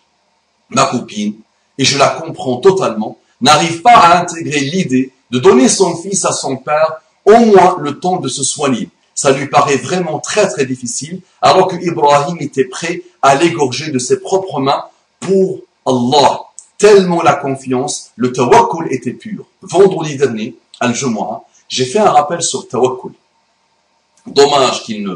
Ma copine, et je la comprends totalement, n'arrive pas à intégrer l'idée de donner son fils à son père au moins le temps de se soigner. Ça lui paraît vraiment très très difficile, alors que Ibrahim était prêt à l'égorger de ses propres mains pour Allah. Tellement la confiance, le tawakkul était pur. Vendredi dernier, Al-Jumu'ah, j'ai fait un rappel sur Tawakkul. Dommage qu'il ne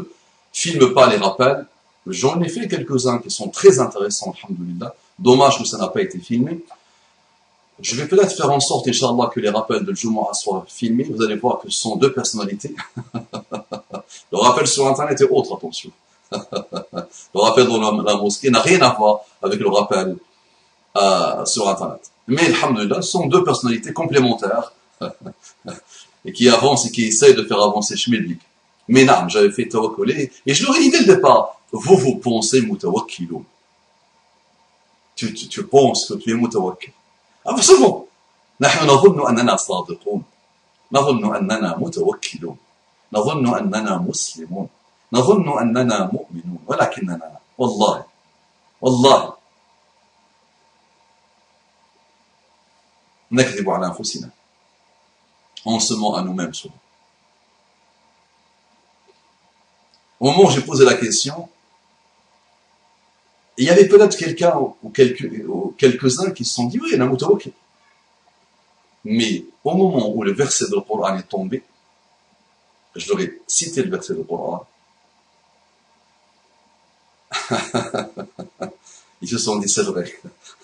filme pas les rappels. J'en ai fait quelques-uns qui sont très intéressants, alhamdoulilah. Dommage que ça n'a pas été filmé. Je vais peut-être faire en sorte, Inch'Allah, que les rappels de Jumu'ah soient filmés. Vous allez voir que ce sont deux personnalités. le rappel sur Internet est autre, attention. le rappel dans la, mosquée n'a rien à voir avec le rappel euh, sur Internet. Mais, alhamdoulilah, ce sont deux personnalités complémentaires et qui avance et qui essaie de faire avancer Schmidlik. Mais non, j'avais fait tawakkul et je leur ai dit dès le départ, vous vous pensez mutawakkilun. Tu, tu, tu penses que tu es mutawakkil. Ah, c'est bon. نحن نظن أننا صادقون نظن أننا متوكلون نظن أننا مسلمون نظن أننا مؤمنون ولكننا والله والله نكذب على أنفسنا on se ment à nous-mêmes souvent. Au moment où j'ai posé la question, il y avait peut-être quelqu'un ou, quelques, ou quelques-uns qui se sont dit, oui, Namutawak. Okay. Mais au moment où le verset du Coran est tombé, je leur ai cité le verset du Coran. Ils se sont dit, c'est vrai.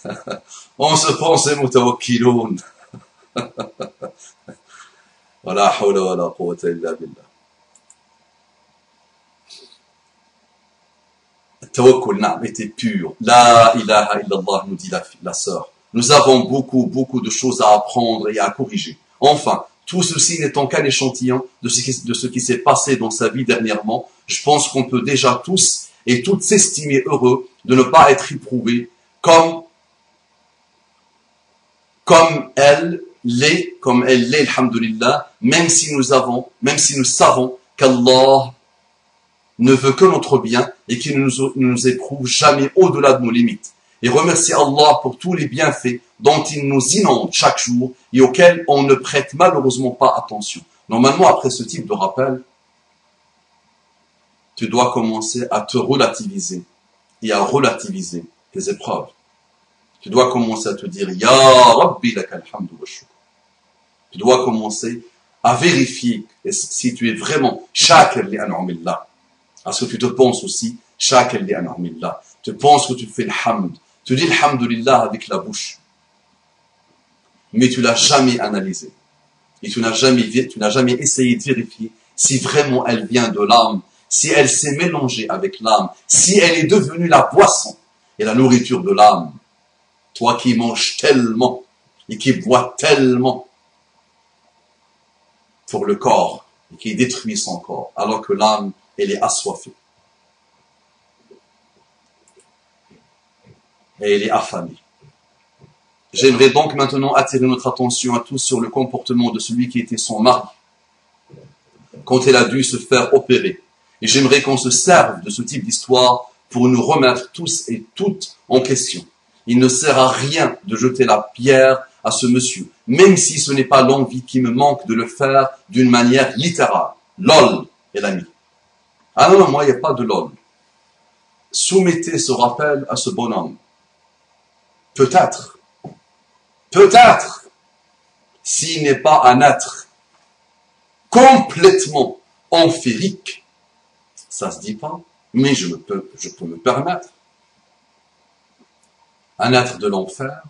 On se pensait mutawakkiloun. Voilà, hawla wa la quwwata illa billah. Tawakkul, naam, était pur. La ilaha illallah, nous dit la, la sœur. Nous avons beaucoup, beaucoup de choses à apprendre et à corriger. Enfin, tout ceci n'étant qu'un échantillon de ce qui, de ce qui s'est passé dans sa vie dernièrement, je pense qu'on peut déjà tous et toutes s'estimer heureux de ne pas être éprouvés comme, comme elle l'est comme elle l'est, alhamdulillah, même si nous avons, même si nous savons qu'Allah ne veut que notre bien et qu'il ne nous, éprouve jamais au-delà de nos limites. Et remercie Allah pour tous les bienfaits dont il nous inonde chaque jour et auxquels on ne prête malheureusement pas attention. Normalement, après ce type de rappel, tu dois commencer à te relativiser et à relativiser tes épreuves. Tu dois commencer à te dire, Ya Rabbi lakal hamdu tu dois commencer à vérifier si tu es vraiment shakir li an'amillah. Parce que tu te penses aussi an'amillah. Tu penses que tu fais le hamd. Tu dis alhamdulillah avec la bouche. Mais tu l'as jamais analysé. Et tu n'as jamais, tu n'as jamais essayé de vérifier si vraiment elle vient de l'âme, si elle s'est mélangée avec l'âme, si elle est devenue la boisson est la nourriture de l'âme. Toi qui manges tellement et qui bois tellement pour le corps et qui détruit son corps, alors que l'âme, elle est assoiffée. Et elle est affamée. J'aimerais donc maintenant attirer notre attention à tous sur le comportement de celui qui était son mari quand elle a dû se faire opérer. Et j'aimerais qu'on se serve de ce type d'histoire pour nous remettre tous et toutes en question. Il ne sert à rien de jeter la pierre à ce monsieur, même si ce n'est pas l'envie qui me manque de le faire d'une manière littérale. Lol, elle a mis. Ah non, non, moi, il n'y a pas de lol. Soumettez ce rappel à ce bonhomme. Peut-être, peut-être, s'il n'est pas un être complètement amphérique, ça se dit pas, mais je peux, je peux me permettre. Un être de l'enfer,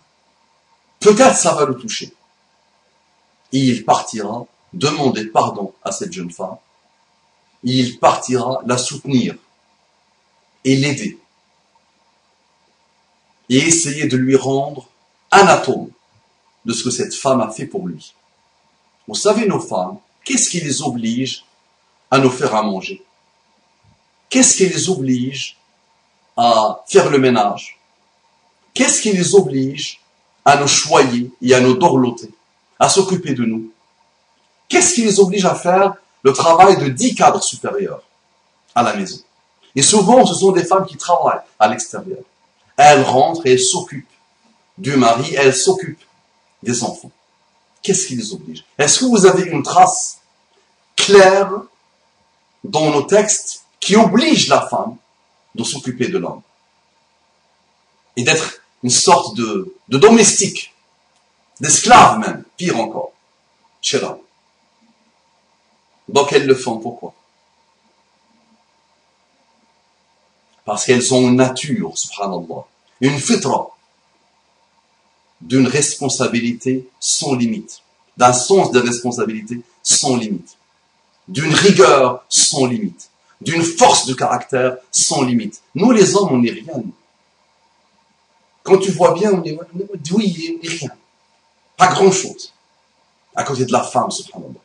peut-être ça va le toucher. Et il partira demander pardon à cette jeune femme. Il partira la soutenir et l'aider. Et essayer de lui rendre un atome de ce que cette femme a fait pour lui. Vous savez, nos femmes, qu'est-ce qui les oblige à nous faire à manger? Qu'est-ce qui les oblige à faire le ménage? Qu'est-ce qui les oblige à nous choyer et à nous dorloter, à s'occuper de nous? Qu'est-ce qui les oblige à faire le travail de dix cadres supérieurs à la maison Et souvent, ce sont des femmes qui travaillent à l'extérieur. Elles rentrent et elles s'occupent du mari, elles s'occupent des enfants. Qu'est-ce qui les oblige Est-ce que vous avez une trace claire dans nos textes qui oblige la femme de s'occuper de l'homme et d'être une sorte de, domestique, d'esclave même, pire encore, chez l'homme? Donc elles le font? Pourquoi? Parce qu'elles ont une nature, subhanallah, une fitra, d'une responsabilité sans limite, d'un sens de responsabilité sans limite, d'une rigueur sans limite, d'une force de caractère sans limite. Nous les hommes, on n'est rien. Quand tu vois bien, on est, oui, on n'est rien. Pas grand-chose. À côté de la femme, subhanallah.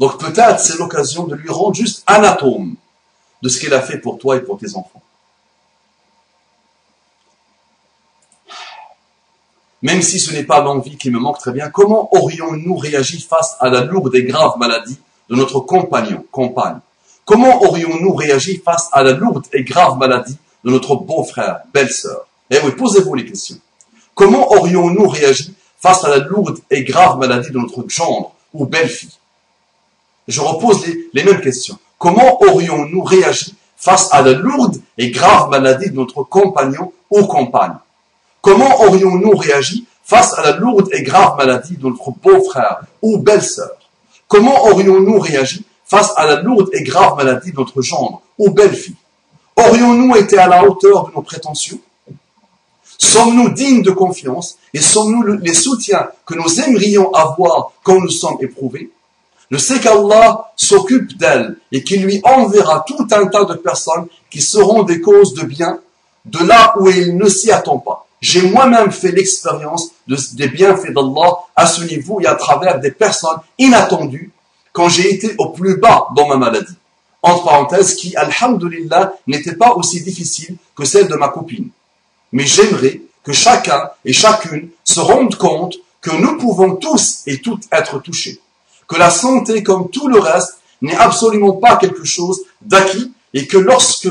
Donc peut-être c'est l'occasion de lui rendre juste un atome de ce qu'elle a fait pour toi et pour tes enfants. même si ce n'est pas l'envie qui me manque très bien, comment aurions-nous réagi face à la lourde et grave maladie de notre compagnon, compagne? Comment aurions-nous réagi face à la lourde et grave maladie de notre beau-frère, belle-sœur? Eh oui, posez-vous les questions. Comment aurions-nous réagi face à la lourde et grave maladie de notre gendre ou belle-fille? Je repose les, les mêmes questions. Comment aurions-nous réagi face à la lourde et grave maladie de notre compagnon ou compagne? Comment aurions-nous réagi face à la lourde et grave maladie de notre beau-frère ou belle-sœur Comment aurions-nous réagi face à la lourde et grave maladie de notre gendre ou belle-fille Aurions-nous été à la hauteur de nos prétentions? Sommes-nous dignes de confiance et sommes-nous les soutiens que nous aimerions avoir quand nous sommes éprouvés? Je sais qu'Allah s'occupe d'elle et qu'il lui enverra tout un tas de personnes qui seront des causes de bien de là où il ne s'y attend pas. J'ai moi-même fait l'expérience des bienfaits d'Allah à ce niveau et à travers des personnes inattendues quand j'ai été au plus bas dans ma maladie. Entre parenthèses, qui, alhamdulillah, n'était pas aussi difficile que celle de ma copine. Mais j'aimerais que chacun et chacune se rendent compte que nous pouvons tous et toutes être touchés. Que la santé, comme tout le reste, n'est absolument pas quelque chose d'acquis et que lorsque,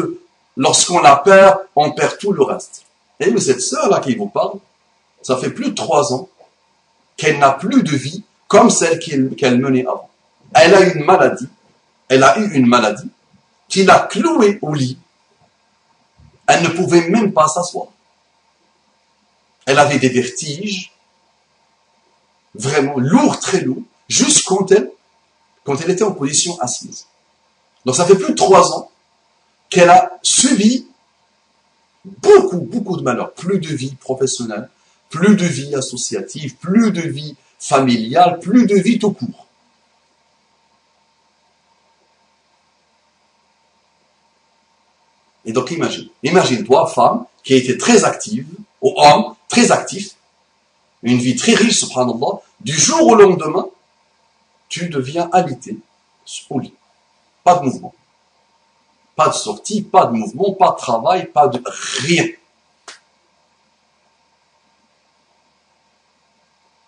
lorsqu'on la perd, on perd tout le reste. Et cette sœur-là qui vous parle, ça fait plus de trois ans qu'elle n'a plus de vie comme celle qu'elle menait avant. Elle a une maladie, elle a eu une maladie qui l'a clouée au lit. Elle ne pouvait même pas s'asseoir. Elle avait des vertiges, vraiment lourds, très lourds, juste quand elle, quand elle était en position assise. Donc ça fait plus de trois ans qu'elle a subi beaucoup, beaucoup de malheurs. Plus de vie professionnelle, plus de vie associative, plus de vie familiale, plus de vie tout court. Et donc imagine, imagine-toi, femme, qui a été très active, ou homme, très actif, une vie très riche, subhanallah, du jour au lendemain, tu deviens alité au lit. Pas de mouvement. Pas de sortie, pas de mouvement, pas de travail, pas de rien.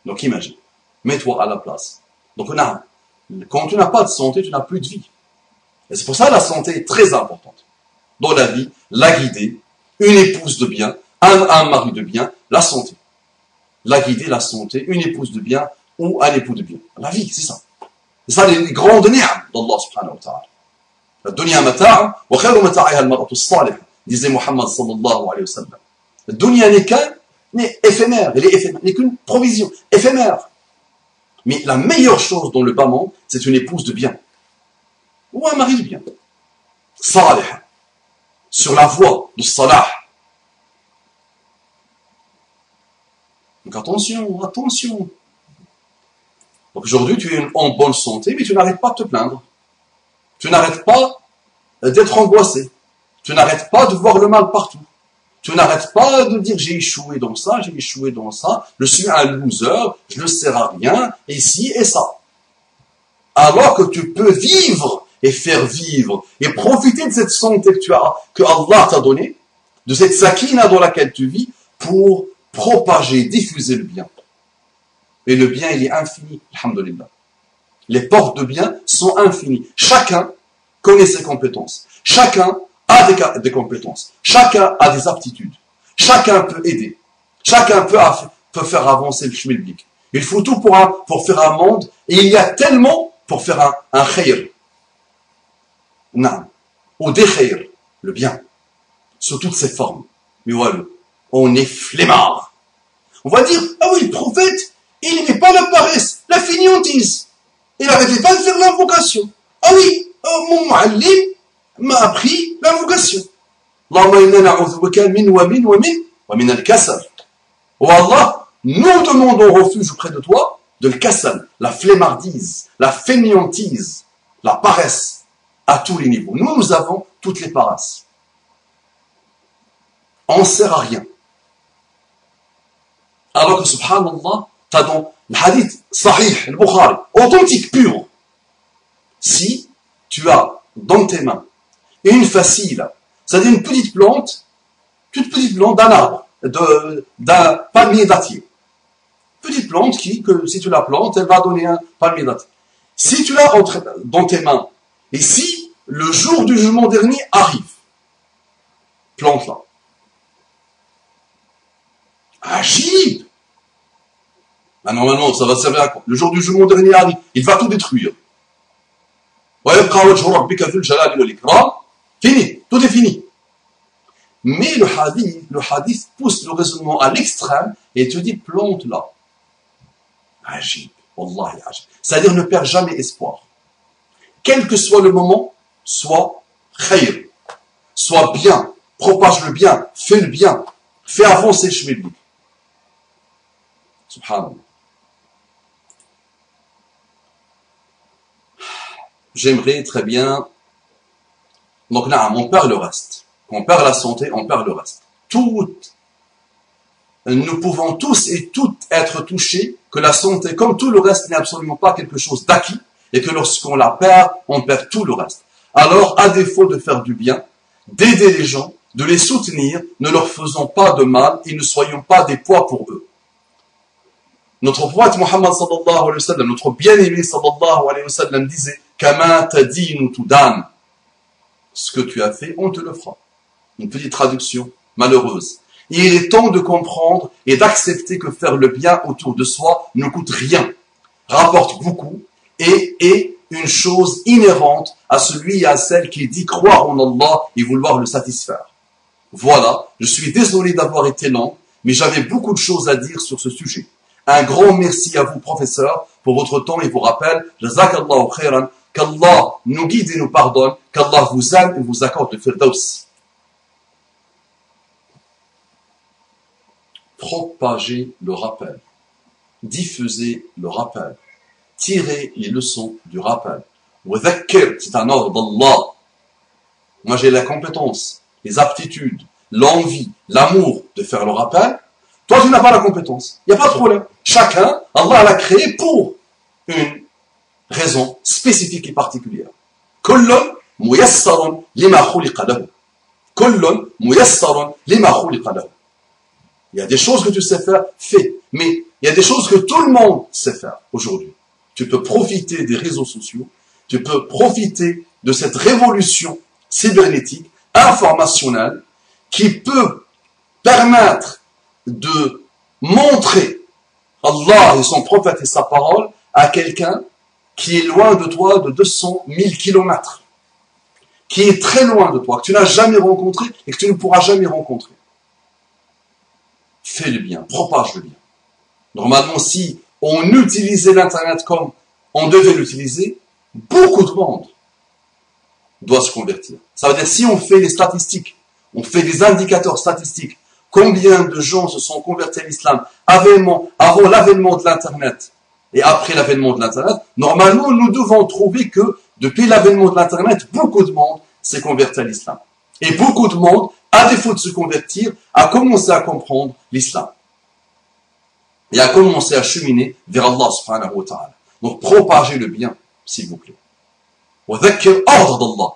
Donc imagine, mets-toi à la place. Donc quand tu n'as pas de santé, tu n'as plus de vie. Et c'est pour ça que la santé est très importante. Dans la vie, la guider, une épouse de bien, un, un mari de bien, la santé. La guider, la santé, une épouse de bien ou un époux de bien. La vie, c'est ça. Ça les grandes ni'am d'Allah subhanahu wa ta'ala. La dunya mata'a wa khayru mata'iha al-mar'atu salihah disait Muhammad sallallahu alayhi wa sallam. La dunya n'est qu'un n'est éphémère, elle est éphémère, n'est qu'une provision, éphémère. Mais la meilleure chose dans le bas monde, c'est une épouse de bien. Ou un mari de bien. Salih. Sur la voie de salah. Donc attention, attention. Aujourd'hui, tu es en bonne santé, mais tu n'arrêtes pas de te plaindre. Tu n'arrêtes pas d'être angoissé. Tu n'arrêtes pas de voir le mal partout. Tu n'arrêtes pas de dire j'ai échoué dans ça, j'ai échoué dans ça, je suis un loser, je ne sers à rien, et ci et ça. Alors que tu peux vivre et faire vivre et profiter de cette santé que tu as, que Allah t'a donnée, de cette sakina dans laquelle tu vis, pour propager, diffuser le bien. Et le bien, il est infini, alhamdulillah. Les portes de bien sont infinies. Chacun connaît ses compétences. Chacun a des, compétences. Chacun a des aptitudes. Chacun peut aider. Chacun peut, faire avancer le schmilblick. Il faut tout pour faire un monde, et il y a tellement pour faire un, un khayr. Non. Ou des khayr, le bien. Sous toutes ses formes. Mais voilà, on est flemmard. On va dire, ah oui, le prophète, il n'aimait pas la paresse, la fainéantise. Il n'arrêtait pas de faire l'invocation. Ah oui, oh, mon muallim, m'a appris l'invocation. Oh Allah, nous demandons refuge auprès de toi de le kassal, la flemmardise, la fainéantise, la paresse, à tous les niveaux. Nous, nous avons toutes les paresses. On ne sert à rien. Alors que, subhanallah, t'as dans le hadith sahih, le Bukhari, authentique, pur. Si tu as dans tes mains une facile. C'est-à-dire une petite plante, toute petite plante d'un arbre, d'un palmier dattier. Petite plante qui, que si tu la plantes, elle va donner un palmier dattier. Si tu l'as dans tes mains, et si le jour du jugement dernier arrive, plante-la. Agib ah, Normalement, ça va servir à quoi Le jour du jugement dernier il va tout détruire. Fini, tout est fini. Mais le hadith, le hadith pousse le raisonnement à l'extrême et te dit plante-la. Agib, Wallahi. C'est-à-dire ne perds jamais espoir. Quel que soit le moment, sois khayr, sois bien, propage le bien, fais le bien, fais avancer le chemin Subhanallah. J'aimerais très bien donc là, on perd le reste. On perd la santé, on perd le reste. Tout, nous pouvons tous et toutes être touchés que la santé, comme tout le reste, n'est absolument pas quelque chose d'acquis et que lorsqu'on la perd, on perd tout le reste. Alors, à défaut de faire du bien, d'aider les gens, de les soutenir, ne leur faisons pas de mal et ne soyons pas des poids pour eux. Notre prophète Muhammad sallallahu alayhi wa sallam, notre bien-aimé sallallahu alayhi wa sallam disait, Kama tadinu tudan ce que tu as fait, on te le fera. Une petite traduction malheureuse. il est temps de comprendre et d'accepter que faire le bien autour de soi ne coûte rien, rapporte beaucoup et est une chose inhérente à celui et à celle qui dit croire en Allah et vouloir le satisfaire. Voilà, je suis désolé d'avoir été lent, mais j'avais beaucoup de choses à dire sur ce sujet. Un grand merci à vous, professeur, pour votre temps et vos rappels. Jazakallahu khairan qu'Allah nous guide et nous pardonne, qu'Allah vous aime et vous accorde le firdaus. Propagez le rappel, diffusez le rappel, tirez les leçons du rappel. C'est un ordre d'Allah. Moi j'ai la compétence, les aptitudes, l'envie, l'amour de faire le rappel, toi tu n'as pas la compétence. Il n'y a pas de problème. Chacun, Allah l'a créé pour une raison spécifique et particulière. Il y a des choses que tu sais faire, fais. Mais il y a des choses que tout le monde sait faire aujourd'hui. Tu peux profiter des réseaux sociaux, tu peux profiter de cette révolution cybernétique, informationnelle, qui peut permettre de montrer Allah et son prophète et sa parole à quelqu'un qui est loin de toi de 200 000 kilomètres, qui est très loin de toi, que tu n'as jamais rencontré et que tu ne pourras jamais rencontrer. Fais le bien, propage le bien. Normalement, si on utilisait l'Internet comme on devait l'utiliser, beaucoup de monde doit se convertir. Ça veut dire si on fait les statistiques, on fait des indicateurs statistiques, combien de gens se sont convertis à l'islam avant, avant l'avènement de l'Internet et après l'avènement de l'Internet, normalement, nous devons trouver que depuis l'avènement de l'Internet, beaucoup de monde s'est converti à l'islam. Et beaucoup de monde, à défaut de se convertir, a commencé à comprendre l'islam. Et a commencé à cheminer vers Allah subhanahu wa ta'ala. Donc, propagez le bien, s'il vous plaît. وذكر أرض الله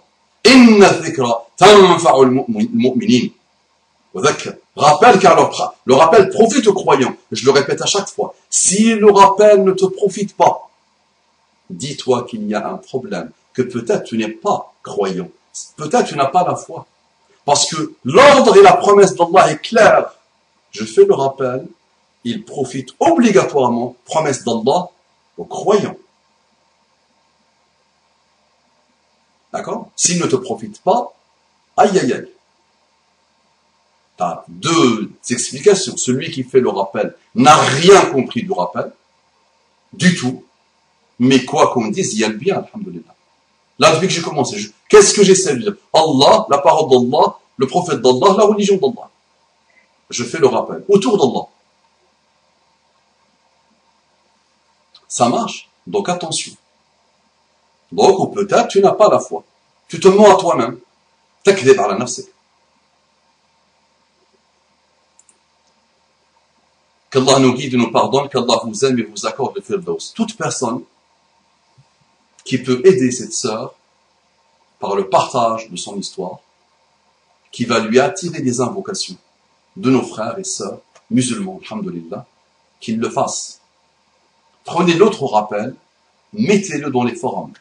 إن الذكرى تنفع المؤمنين وذكر Rappelle car le rappel profite aux croyants. Je le répète à chaque fois. Si le rappel ne te profite pas, dis-toi qu'il y a un problème, que peut-être tu n'es pas croyant. Peut-être tu n'as pas la foi. Parce que l'ordre et la promesse d'Allah est claire. Je fais le rappel, il profite obligatoirement, promesse d'Allah, aux croyants. D'accord? S'il ne te profite pas, aïe aïe aïe deux explications. Celui qui fait le rappel n'a rien compris du rappel, du tout. Mais quoi qu'on dise, il y a le bien, alhamdulillah. Là, depuis que j'ai commencé, qu'est-ce que j'essaie de dire? Allah, la parole d'Allah, le prophète d'Allah, la religion d'Allah. Je fais le rappel autour d'Allah. Ça marche? Donc attention. Donc, peut-être tu n'as pas la foi. Tu te mens à toi-même. Takdib par la nafsik. Qu'Allah nous guide, nous pardonne, qu'Allah vous aime et vous accorde le firdaus. Toute personne qui peut aider cette sœur par le partage de son histoire, qui va lui attirer des invocations de nos frères et sœurs musulmans, alhamdulillah, qu'il le fasse. Prenez l'autre rappel, mettez-le dans les forums,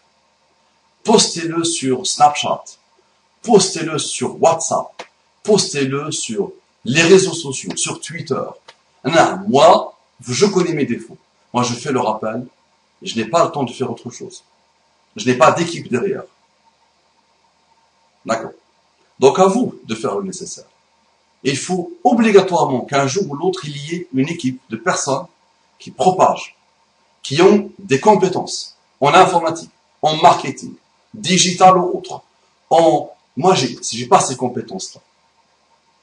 postez-le sur Snapchat, postez-le sur WhatsApp, postez-le sur les réseaux sociaux, sur Twitter, non, moi, je connais mes défauts. Moi, je fais le rappel, je n'ai pas le temps de faire autre chose. Je n'ai pas d'équipe derrière. D'accord. Donc à vous de faire le nécessaire. il faut obligatoirement qu'un jour ou l'autre, il y ait une équipe de personnes qui propagent, qui ont des compétences en informatique, en marketing, digital ou autre. En, moi, j'ai, j'ai pas ces compétences-là.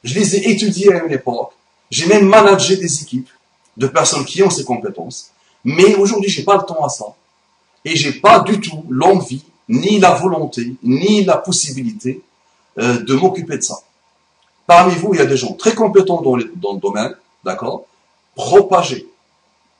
Je les ai étudiées à une époque. J'ai même managé des équipes de personnes qui ont ces compétences. Mais aujourd'hui, j'ai pas le temps à ça. Et j'ai pas du tout l'envie, ni la volonté, ni la possibilité euh, de m'occuper de ça. Parmi vous, il y a des gens très compétents dans, le domaine, d'accord? Propagez.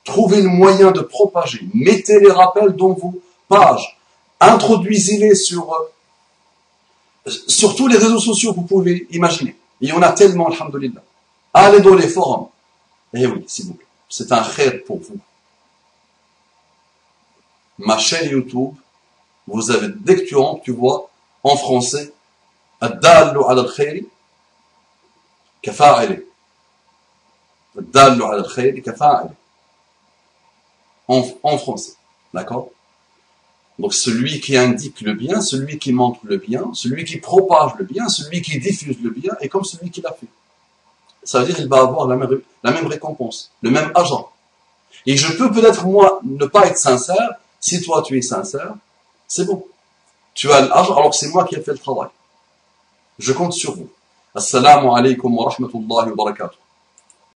Trouvez le moyen de propager. Mettez les rappels dans vos pages. Introduisez-les sur, euh, sur tous les réseaux sociaux que vous pouvez imaginer. Il y en a tellement, alhamdulillah. Allez dans les forums. Eh oui, s'il vous plaît. C'est un khair pour vous. Ma chaîne YouTube, vous avez, dès que tu rentres, tu vois, en français, Ad-dallu al-khayri, kafa'ili. Ad-dallu al-khayri, kafa'ili. En français. D'accord? Donc celui qui indique le bien, celui qui montre le bien, celui qui propage le bien, celui qui diffuse le bien, et comme celui qui l'a fait ça veut dire qu'il va avoir la même, récompense, le même argent. Et je peux peut-être, moi, ne pas être sincère. Si toi, tu es sincère, c'est bon. Tu as l'argent alors que c'est moi qui ai fait le travail. Je compte sur vous. Assalamu alaikum wa rahmatullahi wa barakatuh.